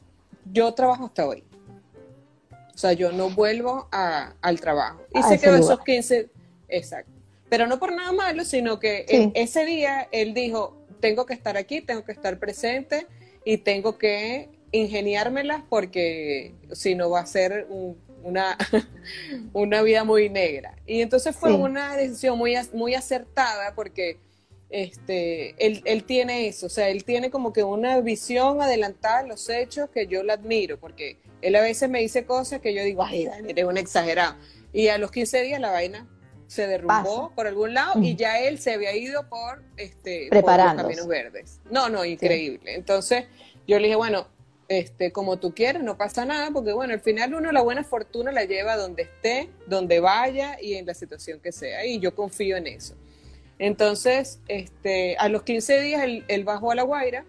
yo trabajo hasta hoy. O sea, yo no vuelvo al trabajo. Y se quedó esos 15, exacto pero no por nada malo, sino que ese día él dijo, tengo que estar aquí, tengo que estar presente y tengo que ingeniármelas porque si no va a ser una, una vida muy negra. Y entonces fue una decisión muy, muy acertada porque este, él, él, tiene eso, o sea, él tiene como que una visión adelantada a los hechos que yo le admiro, porque él a veces me dice cosas que yo digo, ay, Dani, eres un exagerado. Y a los 15 días la vaina se derrumbó por algún lado y ya él se había ido por, este, los caminos verdes. No, no, increíble. Entonces yo le dije, bueno, este, como tú quieres, no pasa nada, porque bueno, al final uno la buena fortuna la lleva donde esté, donde vaya y en la situación que sea, y yo confío en eso. Entonces, este, a los 15 días él, bajó a La Guaira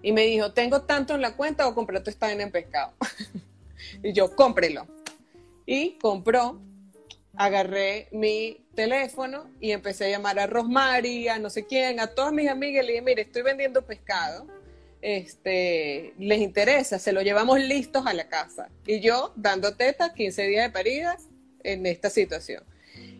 y me dijo, tengo tanto en la cuenta o compré tu esta en pescado. y yo, cómprelo. Y compró agarré mi teléfono y empecé a llamar a Rosmary, a no sé quién, a todas mis amigas, le dije, mire, estoy vendiendo pescado, este, les interesa, se lo llevamos listos a la casa. Y yo dando tetas, 15 días de paridas en esta situación.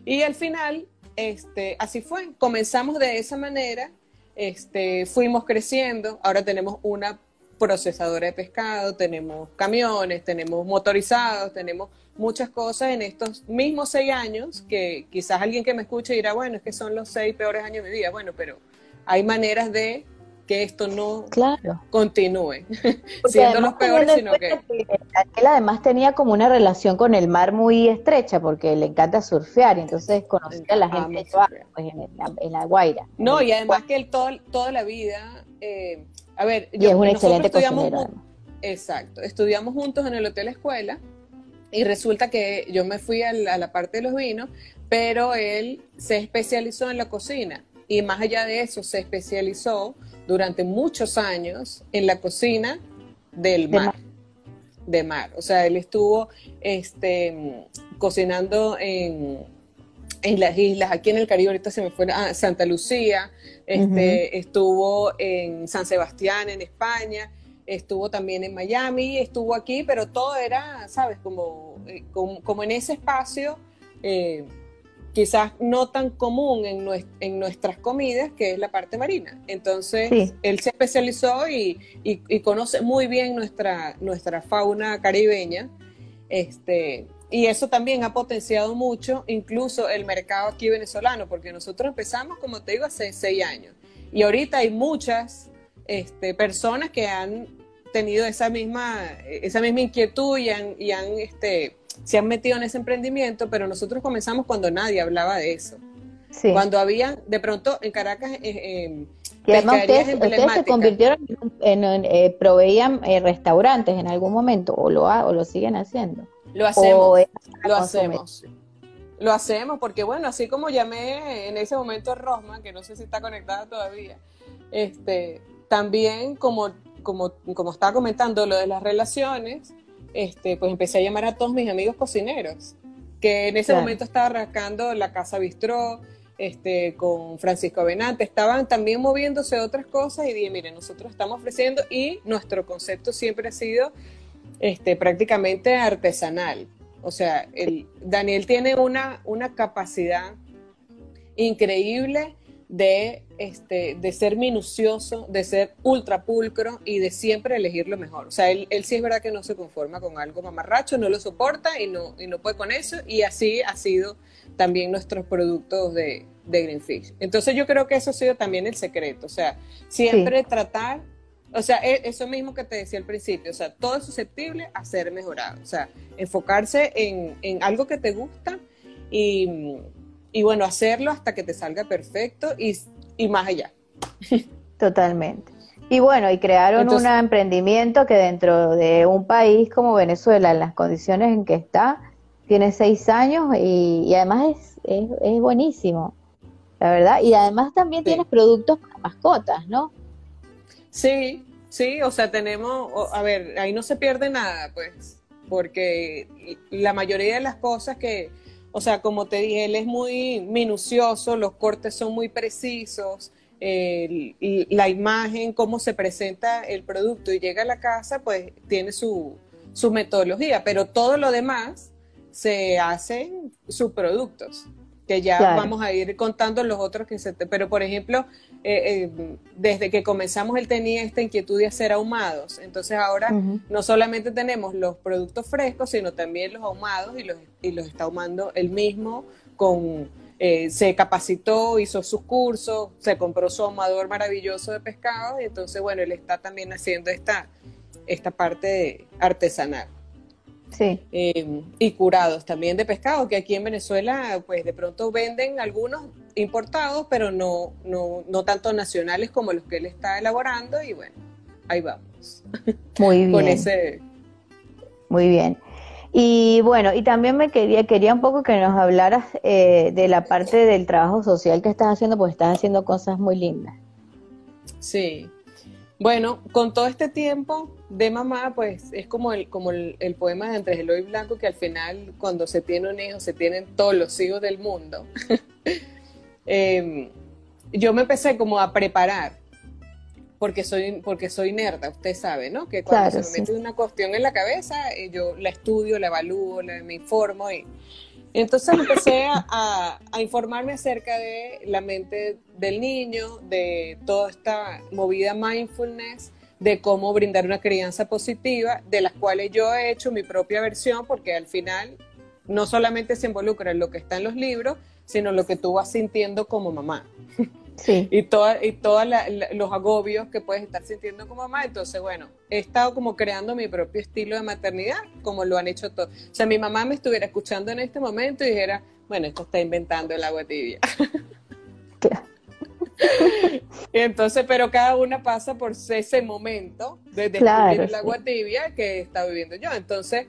Y al final, este, así fue, comenzamos de esa manera, este, fuimos creciendo, ahora tenemos una procesadora de pescado, tenemos camiones, tenemos motorizados, tenemos muchas cosas en estos mismos seis años que quizás alguien que me escuche dirá, bueno, es que son los seis peores años de mi vida. Bueno, pero hay maneras de que esto no continúe siendo los peores, sino que... Él además tenía como una relación con el mar muy estrecha porque le encanta surfear y entonces conocía a la gente pues, en, la, Guaira. No, y además que él toda la vida, eh, a ver, y es un excelente cocinero. Exacto, estudiamos juntos en el Hotel Escuela y resulta que yo me fui a la, parte de los vinos, pero él se especializó en la cocina y más allá de eso se especializó durante muchos años en la cocina del mar. De mar. O sea, él estuvo este, cocinando en, las islas, aquí en el Caribe, ahorita se me fue a Santa Lucía, este, estuvo en San Sebastián, en España, estuvo también en Miami, estuvo aquí, pero todo era, ¿sabes? Como, eh, como, en ese espacio, eh, quizás no tan común en, en, nuestras comidas, que es la parte marina. Entonces, él se especializó y, y, conoce muy bien nuestra, nuestra fauna caribeña. Este, y eso también ha potenciado mucho incluso el mercado aquí venezolano, porque nosotros empezamos, como te digo, hace seis años. Y ahorita hay muchas este, personas que han tenido esa misma, esa misma inquietud y han, y han este, se han metido en ese emprendimiento, pero nosotros comenzamos cuando nadie hablaba de eso. Cuando había, de pronto en Caracas, eh, además ustedes, se convirtieron en, eh, proveían eh, restaurantes en algún momento o lo, o lo siguen haciendo. Lo hacemos. Lo hacemos. Lo hacemos porque, bueno, así como llamé en ese momento a Rosman, que no sé si está conectada todavía, este, también como, como, como estaba comentando lo de las relaciones, este, pues empecé a llamar a todos mis amigos cocineros, que en ese momento estaba rascando la casa bistró, este, con Francisco Benante, estaban también moviéndose otras cosas y dije, mire, nosotros estamos ofreciendo y nuestro concepto siempre ha sido este, prácticamente artesanal. O sea, el, Daniel tiene una, una capacidad increíble de, este, de ser minucioso, de ser ultra pulcro y de siempre elegir lo mejor. O sea, él, él, sí es verdad que no se conforma con algo mamarracho, no lo soporta y no, y no puede con eso. Y así ha sido también nuestros productos de, de Greenfish. Entonces yo creo que eso ha sido también el secreto. O sea, siempre tratar, o sea, e, eso mismo que te decía al principio, o sea, todo es susceptible a ser mejorado. O sea, enfocarse en, en algo que te gusta y y bueno, hacerlo hasta que te salga perfecto y, y más allá. Totalmente. Y bueno, y crearon un emprendimiento que dentro de un país como Venezuela, en las condiciones en que está, tiene seis años y, además es, es, buenísimo, la verdad. Y además también tienes productos para mascotas, ¿no? Sí, sí, o sea, tenemos, a ver, ahí no se pierde nada, pues, porque la mayoría de las cosas que, o sea, como te dije, él es muy minucioso, los cortes son muy precisos, la imagen, cómo se presenta el producto y llega a la casa, pues tiene su, su metodología, pero todo lo demás se hacen subproductos que ya vamos a ir contando los otros que se... pero por ejemplo, eh, eh, desde que comenzamos él tenía esta inquietud de hacer ahumados, entonces ahora no solamente tenemos los productos frescos, sino también los ahumados y los, y los está ahumando él mismo con... Eh, se capacitó, hizo sus cursos, se compró su ahumador maravilloso de pescado y entonces, bueno, él está también haciendo esta, esta parte artesanal. Sí. Eh, y curados también de pescado, que aquí en Venezuela, pues de pronto venden algunos importados, pero no, no, no tanto nacionales como los que él está elaborando, y bueno, ahí vamos. Muy bien. Con ese. Muy bien. Y bueno, y también me quería, quería un poco que nos hablaras eh, de la parte del trabajo social que estás haciendo, porque estás haciendo cosas muy lindas. Sí. Bueno, con todo este tiempo de mamá, pues es como el, como el, poema de Andrés Eloy Blanco, que al final, cuando se tiene un hijo, se tienen todos los hijos del mundo. Em, yo me empecé como a preparar, porque soy, porque soy nerda, usted sabe, ¿no? Que cuando se me mete una cuestión en la cabeza, eh, yo la estudio, la evalúo, me informo y entonces empecé a, informarme acerca de la mente del niño, de toda esta movida mindfulness, de cómo brindar una crianza positiva, de las cuales yo he hecho mi propia versión, porque al final no solamente se involucra en lo que está en los libros, sino lo que tú vas sintiendo como mamá. y todos y los agobios que puedes estar sintiendo como mamá. Entonces, bueno, he estado como creando mi propio estilo de maternidad, como lo han hecho todos. O sea, mi mamá me estuviera escuchando en este momento y dijera, bueno, esto está inventando el agua tibia. Entonces, pero cada una pasa por ese momento de descubrir el agua tibia que está viviendo yo. Entonces,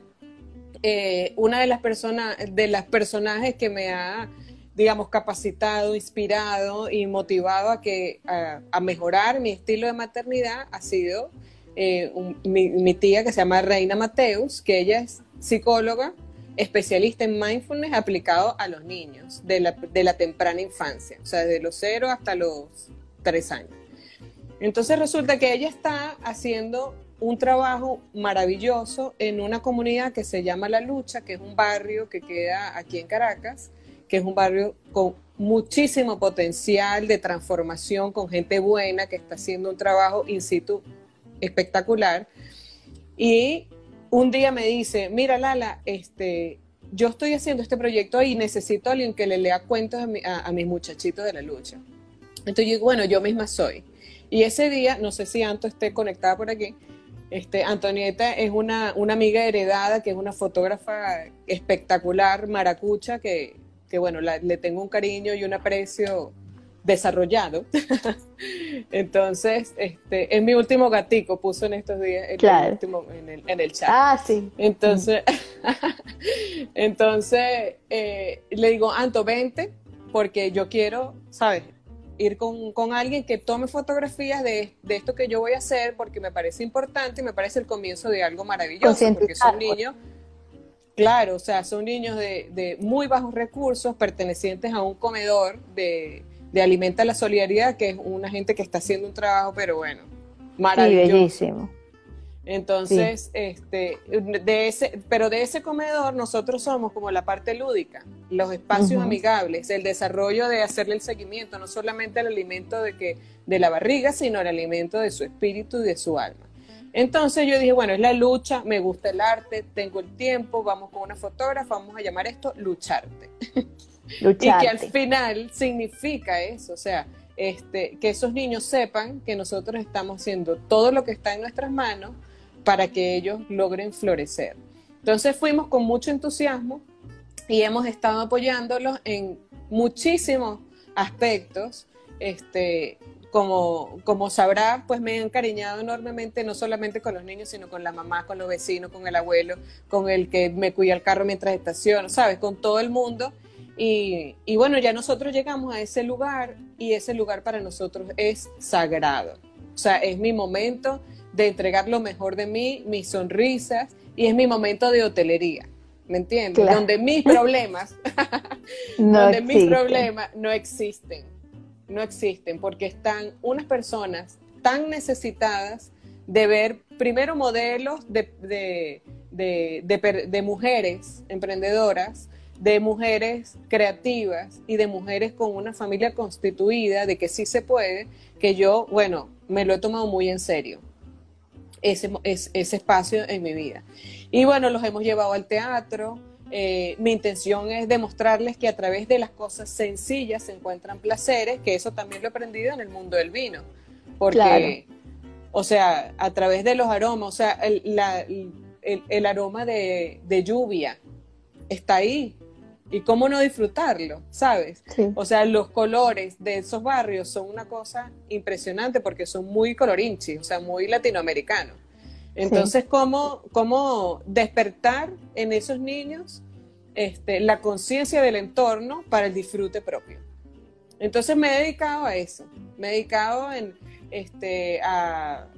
eh, una de las personas, de las personajes que me ha digamos, capacitado, inspirado y motivado a, que, a, mejorar mi estilo de maternidad ha sido eh, mi, tía que se llama Reina Mateus, que ella es psicóloga, especialista en mindfulness aplicado a los niños de la, de la temprana infancia, o sea, desde los cero hasta los tres años. Entonces resulta que ella está haciendo un trabajo maravilloso en una comunidad que se llama La Lucha, que es un barrio que queda aquí en Caracas, que es un barrio con muchísimo potencial de transformación, con gente buena que está haciendo un trabajo in situ espectacular. Y un día me dice, mira Lala, este, yo estoy haciendo este proyecto y necesito a alguien que le lea cuentos a, mis muchachitos de la lucha. Entonces yo digo, bueno, yo misma soy. Y ese día, no sé si Anto esté conectada por aquí, este, Antonieta es una, una amiga heredada que es una fotógrafa espectacular, maracucha, que que bueno, le tengo un cariño y un aprecio desarrollado. Entonces, este, es mi último gatico, puso en estos días en, el, último, en, el, chat. Ah, sí. Entonces, entonces eh, le digo, Anto, vente, porque yo quiero, ¿sabes? Ir con, con alguien que tome fotografías de, de, esto que yo voy a hacer, porque me parece importante y me parece el comienzo de algo maravilloso, porque son niños. Claro, o sea, son niños de, de muy bajos recursos, pertenecientes a un comedor de, de Alimenta la Solidaridad, que es una gente que está haciendo un trabajo, pero bueno, maravilloso. Sí, bellísimo. Entonces, este, de ese, pero de ese comedor nosotros somos como la parte lúdica, los espacios amigables, el desarrollo de hacerle el seguimiento, no solamente el alimento de que, de la barriga, sino el alimento de su espíritu y de su alma. Entonces yo dije, bueno, es la lucha, me gusta el arte, tengo el tiempo, vamos con una fotógrafa, vamos a llamar esto lucharte. Y que al final significa eso, o sea, este, que esos niños sepan que nosotros estamos haciendo todo lo que está en nuestras manos para que ellos logren florecer. Entonces fuimos con mucho entusiasmo y hemos estado apoyándolos en muchísimos aspectos. Este, como, como sabrá, pues me he encariñado enormemente, no solamente con los niños, sino con la mamá, con los vecinos, con el abuelo, con el que me cuida el carro mientras estaciono, ¿sabes? Con todo el mundo. Y, bueno, ya nosotros llegamos a ese lugar y ese lugar para nosotros es sagrado. O sea, es mi momento de entregar lo mejor de mí, mis sonrisas, y es mi momento de hotelería. ¿Me entiendes? Donde mis problemas, no donde mis problemas no existen. No existen, porque están unas personas tan necesitadas de ver primero modelos de, de mujeres emprendedoras de mujeres creativas y de mujeres con una familia constituida, de que sí se puede, que yo, bueno, me lo he tomado muy en serio, ese, ese espacio en mi vida. Y bueno, los hemos llevado al teatro. Eh, mi intención es demostrarles que a través de las cosas sencillas se encuentran placeres, que eso también lo he aprendido en el mundo del vino, porque, o sea, a través de los aromas, o sea, el, el, aroma de, de lluvia está ahí, y cómo no disfrutarlo, ¿sabes? O sea, los colores de esos barrios son una cosa impresionante porque son muy colorinchi, o sea, muy latinoamericanos. Entonces, ¿cómo, ¿cómo, despertar en esos niños este, la conciencia del entorno para el disfrute propio? Entonces me he dedicado a eso, me he dedicado en, este, a,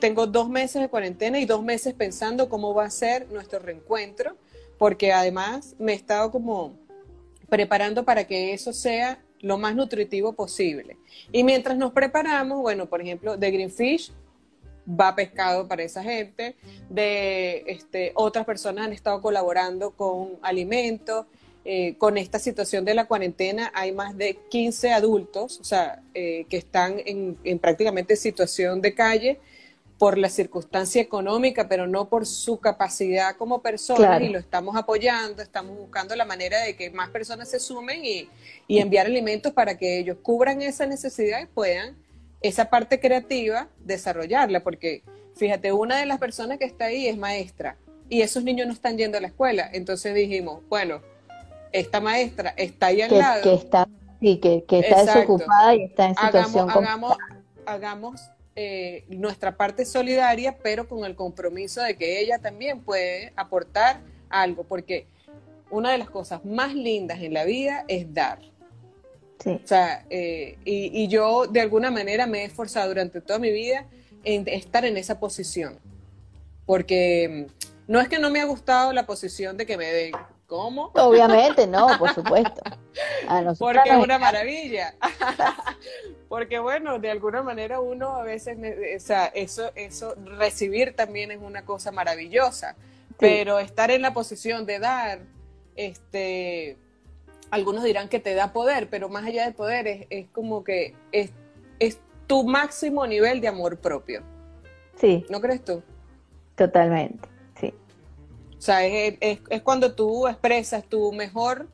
tengo dos meses de cuarentena y dos meses pensando cómo va a ser nuestro reencuentro porque además me he estado como preparando para que eso sea lo más nutritivo posible. Y mientras nos preparamos, bueno, por ejemplo, de Greenfish va pescado para esa gente, de este, otras personas han estado colaborando con alimentos. Eh, con esta situación de la cuarentena hay más de 15 adultos, o sea, eh, que están en, en prácticamente situación de calle por la circunstancia económica, pero no por su capacidad como persona, y lo estamos apoyando, estamos buscando la manera de que más personas se sumen y, y, enviar alimentos para que ellos cubran esa necesidad y puedan esa parte creativa desarrollarla, porque fíjate, una de las personas que está ahí es maestra y esos niños no están yendo a la escuela, entonces dijimos, bueno, esta maestra está ahí al lado. Que está, sí, que, está desocupada y está en situación hagamos, hagamos eh, nuestra parte solidaria, pero con el compromiso de que ella también puede aportar algo, porque una de las cosas más lindas en la vida es dar. O sea, eh, y, yo de alguna manera me he esforzado durante toda mi vida en estar en esa posición, porque mm, no es que no me ha gustado la posición de que me den, ¿Cómo? Obviamente, no, por supuesto. Porque es una maravilla. Porque bueno, de alguna manera uno a veces, o sea, eso, eso, recibir también es una cosa maravillosa. Pero estar en la posición de dar, este, algunos dirán que te da poder, pero más allá de poder es, es como que es, es tu máximo nivel de amor propio. Sí. ¿No crees tú? Totalmente. O sea, es, cuando tú expresas tu mejor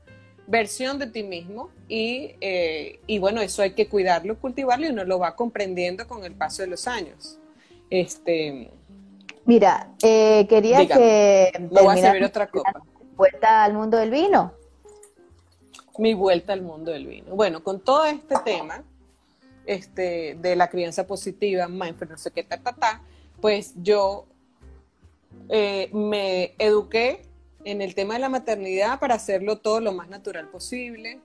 versión de ti mismo y, eh, y, bueno, eso hay que cuidarlo, cultivarlo y uno lo va comprendiendo con el paso de los años. Este, Mira, eh, quería que... Me voy a servir otra copa. Vuelta al mundo del vino. mi vuelta al mundo del vino. Bueno, con todo este tema este, de la crianza positiva, mindfulness, no sé qué, ta, ta, ta, pues yo eh, me eduqué en el tema de la maternidad para hacerlo todo lo más natural posible.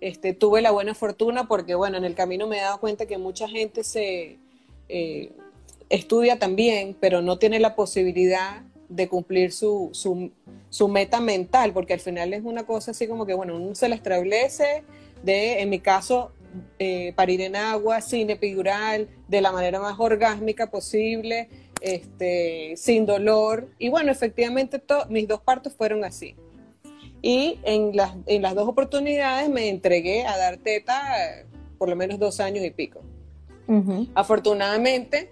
Este, tuve la buena fortuna porque, bueno, en el camino me he dado cuenta que mucha gente se eh, estudia también, pero no tiene la posibilidad de cumplir su, su, meta mental, porque al final es una cosa así como que, bueno, uno se la establece de, en mi caso, eh, parir en agua, sin epidural, de la manera más orgásmica posible, este, sin dolor. Y bueno, efectivamente mis dos partos fueron así. Y en las, en las dos oportunidades me entregué a dar teta por lo menos dos años y pico. Afortunadamente,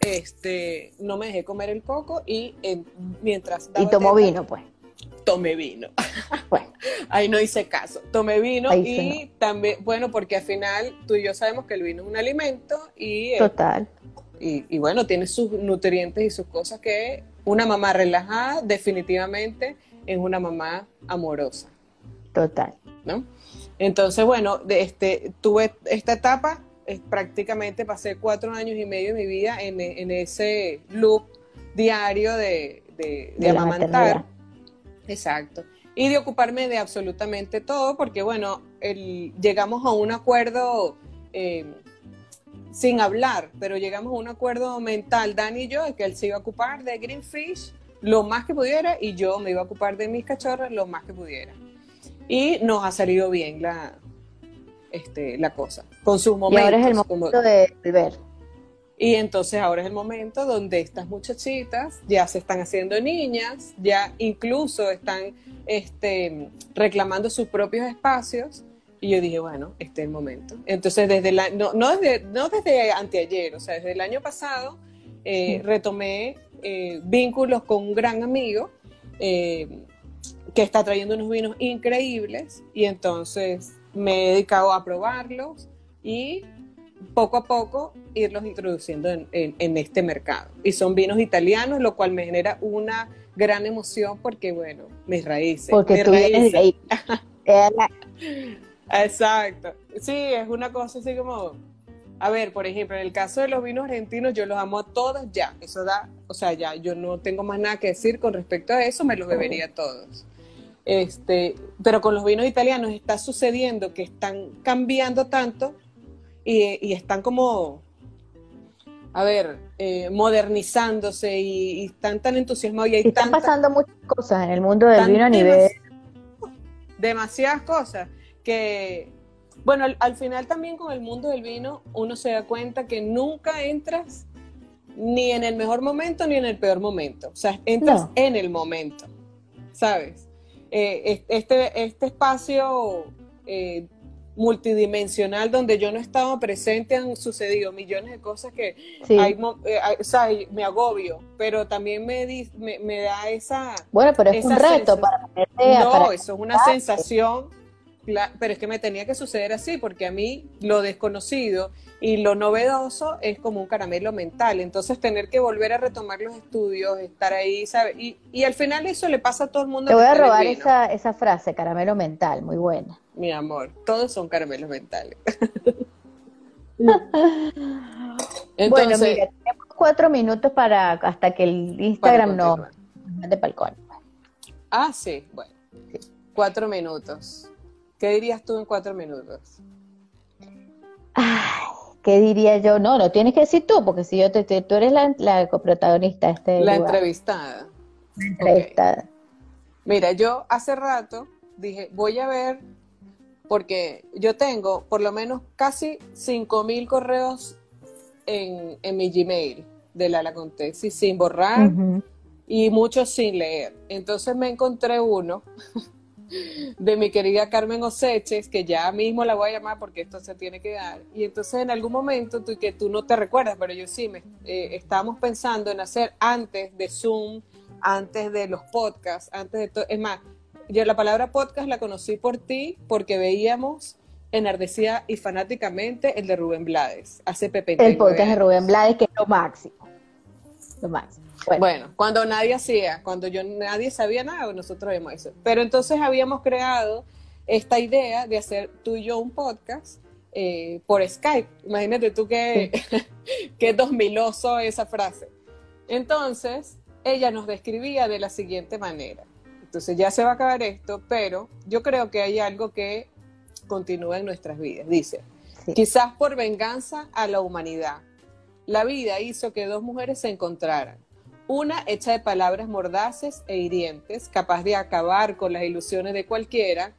este, no me dejé comer el coco y mientras... y tomó vino, pues. Tomé vino. Bueno. Ahí no hice caso. Tomé vino y también, bueno, porque al final tú y yo sabemos que el vino es un alimento y... Eh, Y, bueno, tiene sus nutrientes y sus cosas que una mamá relajada definitivamente es una mamá amorosa. Total. ¿No? Entonces, bueno, de este, tuve esta etapa prácticamente pasé cuatro años y medio de mi vida en, ese loop diario de, de, amamantar. Exacto. Y de ocuparme de absolutamente todo, porque bueno, llegamos a un acuerdo eh, sin hablar, pero llegamos a un acuerdo mental, Dani y yo, de que él se iba a ocupar de Greenfish lo más que pudiera y yo me iba a ocupar de mis cachorros lo más que pudiera. Y nos ha salido bien la, este, la cosa, con sus momentos. Y ahora es el momento de ver. Y entonces ahora es el momento donde estas muchachitas ya se están haciendo niñas, ya incluso están este, reclamando sus propios espacios. Y yo dije, bueno, este es el momento. Entonces, desde la, no, no, desde, no desde anteayer, o sea, desde el año pasado, eh, retomé eh, vínculos con un gran amigo eh, que está trayendo unos vinos increíbles. Y entonces me he dedicado a probarlos y poco a poco irlos introduciendo en, este mercado. Y son vinos italianos, lo cual me genera una gran emoción porque, bueno, mis raíces. Porque tú raíces. ahí. Exacto. Sí, es una cosa así como, a ver, por ejemplo, en el caso de los vinos argentinos, yo los amo a todos ya. Eso da, o sea, ya, yo no tengo más nada que decir con respecto a eso, me los bebería a todos. Este, pero con los vinos italianos está sucediendo que están cambiando tanto y, están como, a ver, eh, modernizándose y, están tan entusiasmados. Y hay están pasando muchas cosas en el mundo del vino a nivel... Demasiadas cosas que, bueno, al, final también con el mundo del vino uno se da cuenta que nunca entras ni en el mejor momento ni en el peor momento. O sea, entras en el momento, ¿sabes? Eh, este, este espacio eh, multidimensional donde yo no estaba presente han sucedido millones de cosas que hay, eh, me agobio, pero también me, me, da esa... Bueno, pero es un reto para... No, eso es una sensación pero es que me tenía que suceder así, porque a mí lo desconocido y lo novedoso es como un caramelo mental. Entonces, tener que volver a retomar los estudios, estar ahí, ¿sabes? Y, y al final eso le pasa a todo el mundo. Te voy a robar esa, esa frase, caramelo mental, muy buena. Mi amor, todos son caramelos mentales. bueno, mira, tenemos cuatro minutos para hasta que el Instagram no mande para Ah, sí, bueno. Cuatro minutos. ¿Qué dirías tú en cuatro minutos? ¿Qué diría yo? No, no tienes que decir tú, porque si yo te, tú eres la, la coprotagonista. Este la entrevistada. entrevistada. Mira, yo hace rato dije, voy a ver, porque yo tengo por lo menos casi 5.000 correos en, mi Gmail de la Contes, y sin borrar y muchos sin leer. Entonces me encontré uno de mi querida Carmen Oseches, que ya mismo la voy a llamar porque esto se tiene que dar. Y entonces en algún momento, tú, que tú no te recuerdas, pero yo sí, me, eh, estábamos pensando en hacer antes de Zoom, antes de los podcasts, antes de todo. Es más, yo la palabra podcast la conocí por ti porque veíamos enardecida y fanáticamente el de Rubén Blades, hace Pepe. El podcast de Rubén Blades, que es lo máximo. Lo máximo. Bueno. cuando nadie hacía, cuando yo nadie sabía nada, nosotros vimos eso. Pero entonces habíamos creado esta idea de hacer tú y yo un podcast eh, por Skype. Imagínate tú que, que dos miloso esa frase. Entonces, ella nos describía de la siguiente manera. Entonces ya se va a acabar esto, pero yo creo que hay algo que continúa en nuestras vidas. Dice, quizás por venganza a la humanidad, la vida hizo que dos mujeres se encontraran. Una hecha de palabras mordaces e hirientes, capaz de acabar con las ilusiones de cualquiera,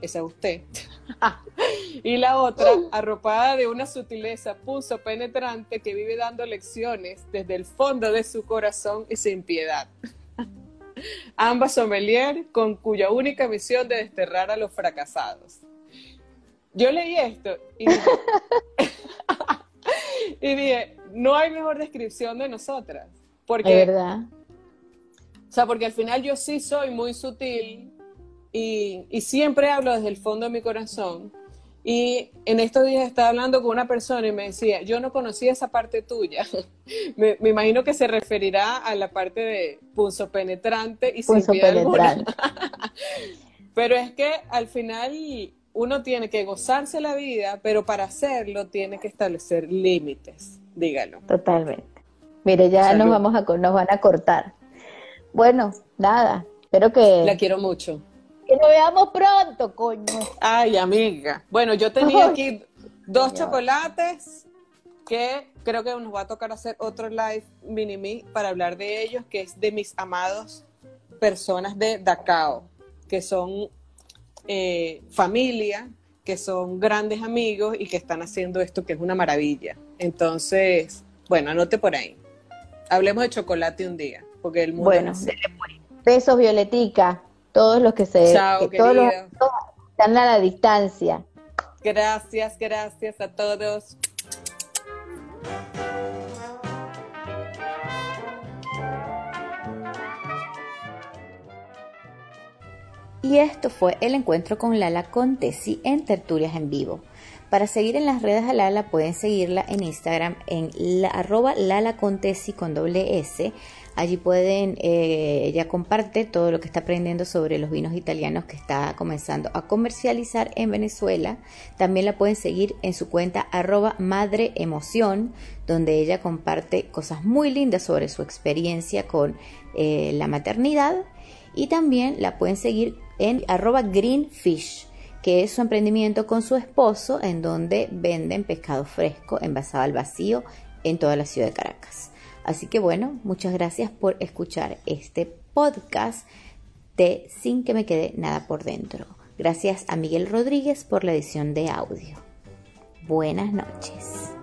esa es usted. y la otra, arropada de una sutileza puso penetrante que vive dando lecciones desde el fondo de su corazón y sin piedad. Ambas sommelier con cuya única misión de desterrar a los fracasados. Yo leí esto y dije, no hay mejor descripción de nosotras. Porque, verdad. O sea, porque al final yo sí soy muy sutil y, y, siempre hablo desde el fondo de mi corazón. Y en estos días estaba hablando con una persona y me decía, yo no conocía esa parte tuya. me, me, imagino que se referirá a la parte de punzo penetrante y punzo sin penetrante. pero es que al final uno tiene que gozarse la vida, pero para hacerlo tiene que establecer límites, dígalo. Totalmente. Mire, ya nos vamos a nos van a cortar. Bueno, nada, espero que la quiero mucho. Que nos veamos pronto, coño. Ay, amiga. Bueno, yo tenía aquí dos chocolates que creo que nos va a tocar hacer otro live mini me para hablar de ellos, que es de mis amados personas de Dacao, que son eh, familia, que son grandes amigos y que están haciendo esto que es una maravilla. Entonces, bueno, anote por ahí. Hablemos de chocolate un día, porque el mundo bueno, besos Violetica todos los que se Chao, todos los, están a la distancia. Gracias, gracias a todos. Y esto fue el encuentro con Lala Contesi en Tertulias en Vivo. Para seguir en las redes a Lala pueden seguirla en Instagram en la, arroba Lala Contesi con doble S Allí pueden, eh, ella comparte todo lo que está aprendiendo sobre los vinos italianos que está comenzando a comercializar en Venezuela. También la pueden seguir en su cuenta arroba madre emoción, donde ella comparte cosas muy lindas sobre su experiencia con eh, la maternidad. Y también la pueden seguir en arroba greenfish que es su emprendimiento con su esposo en donde venden pescado fresco envasado al vacío en toda la ciudad de Caracas. Así que bueno, muchas gracias por escuchar este podcast de Sin que me quede nada por dentro. Gracias a Miguel Rodríguez por la edición de audio. Buenas noches.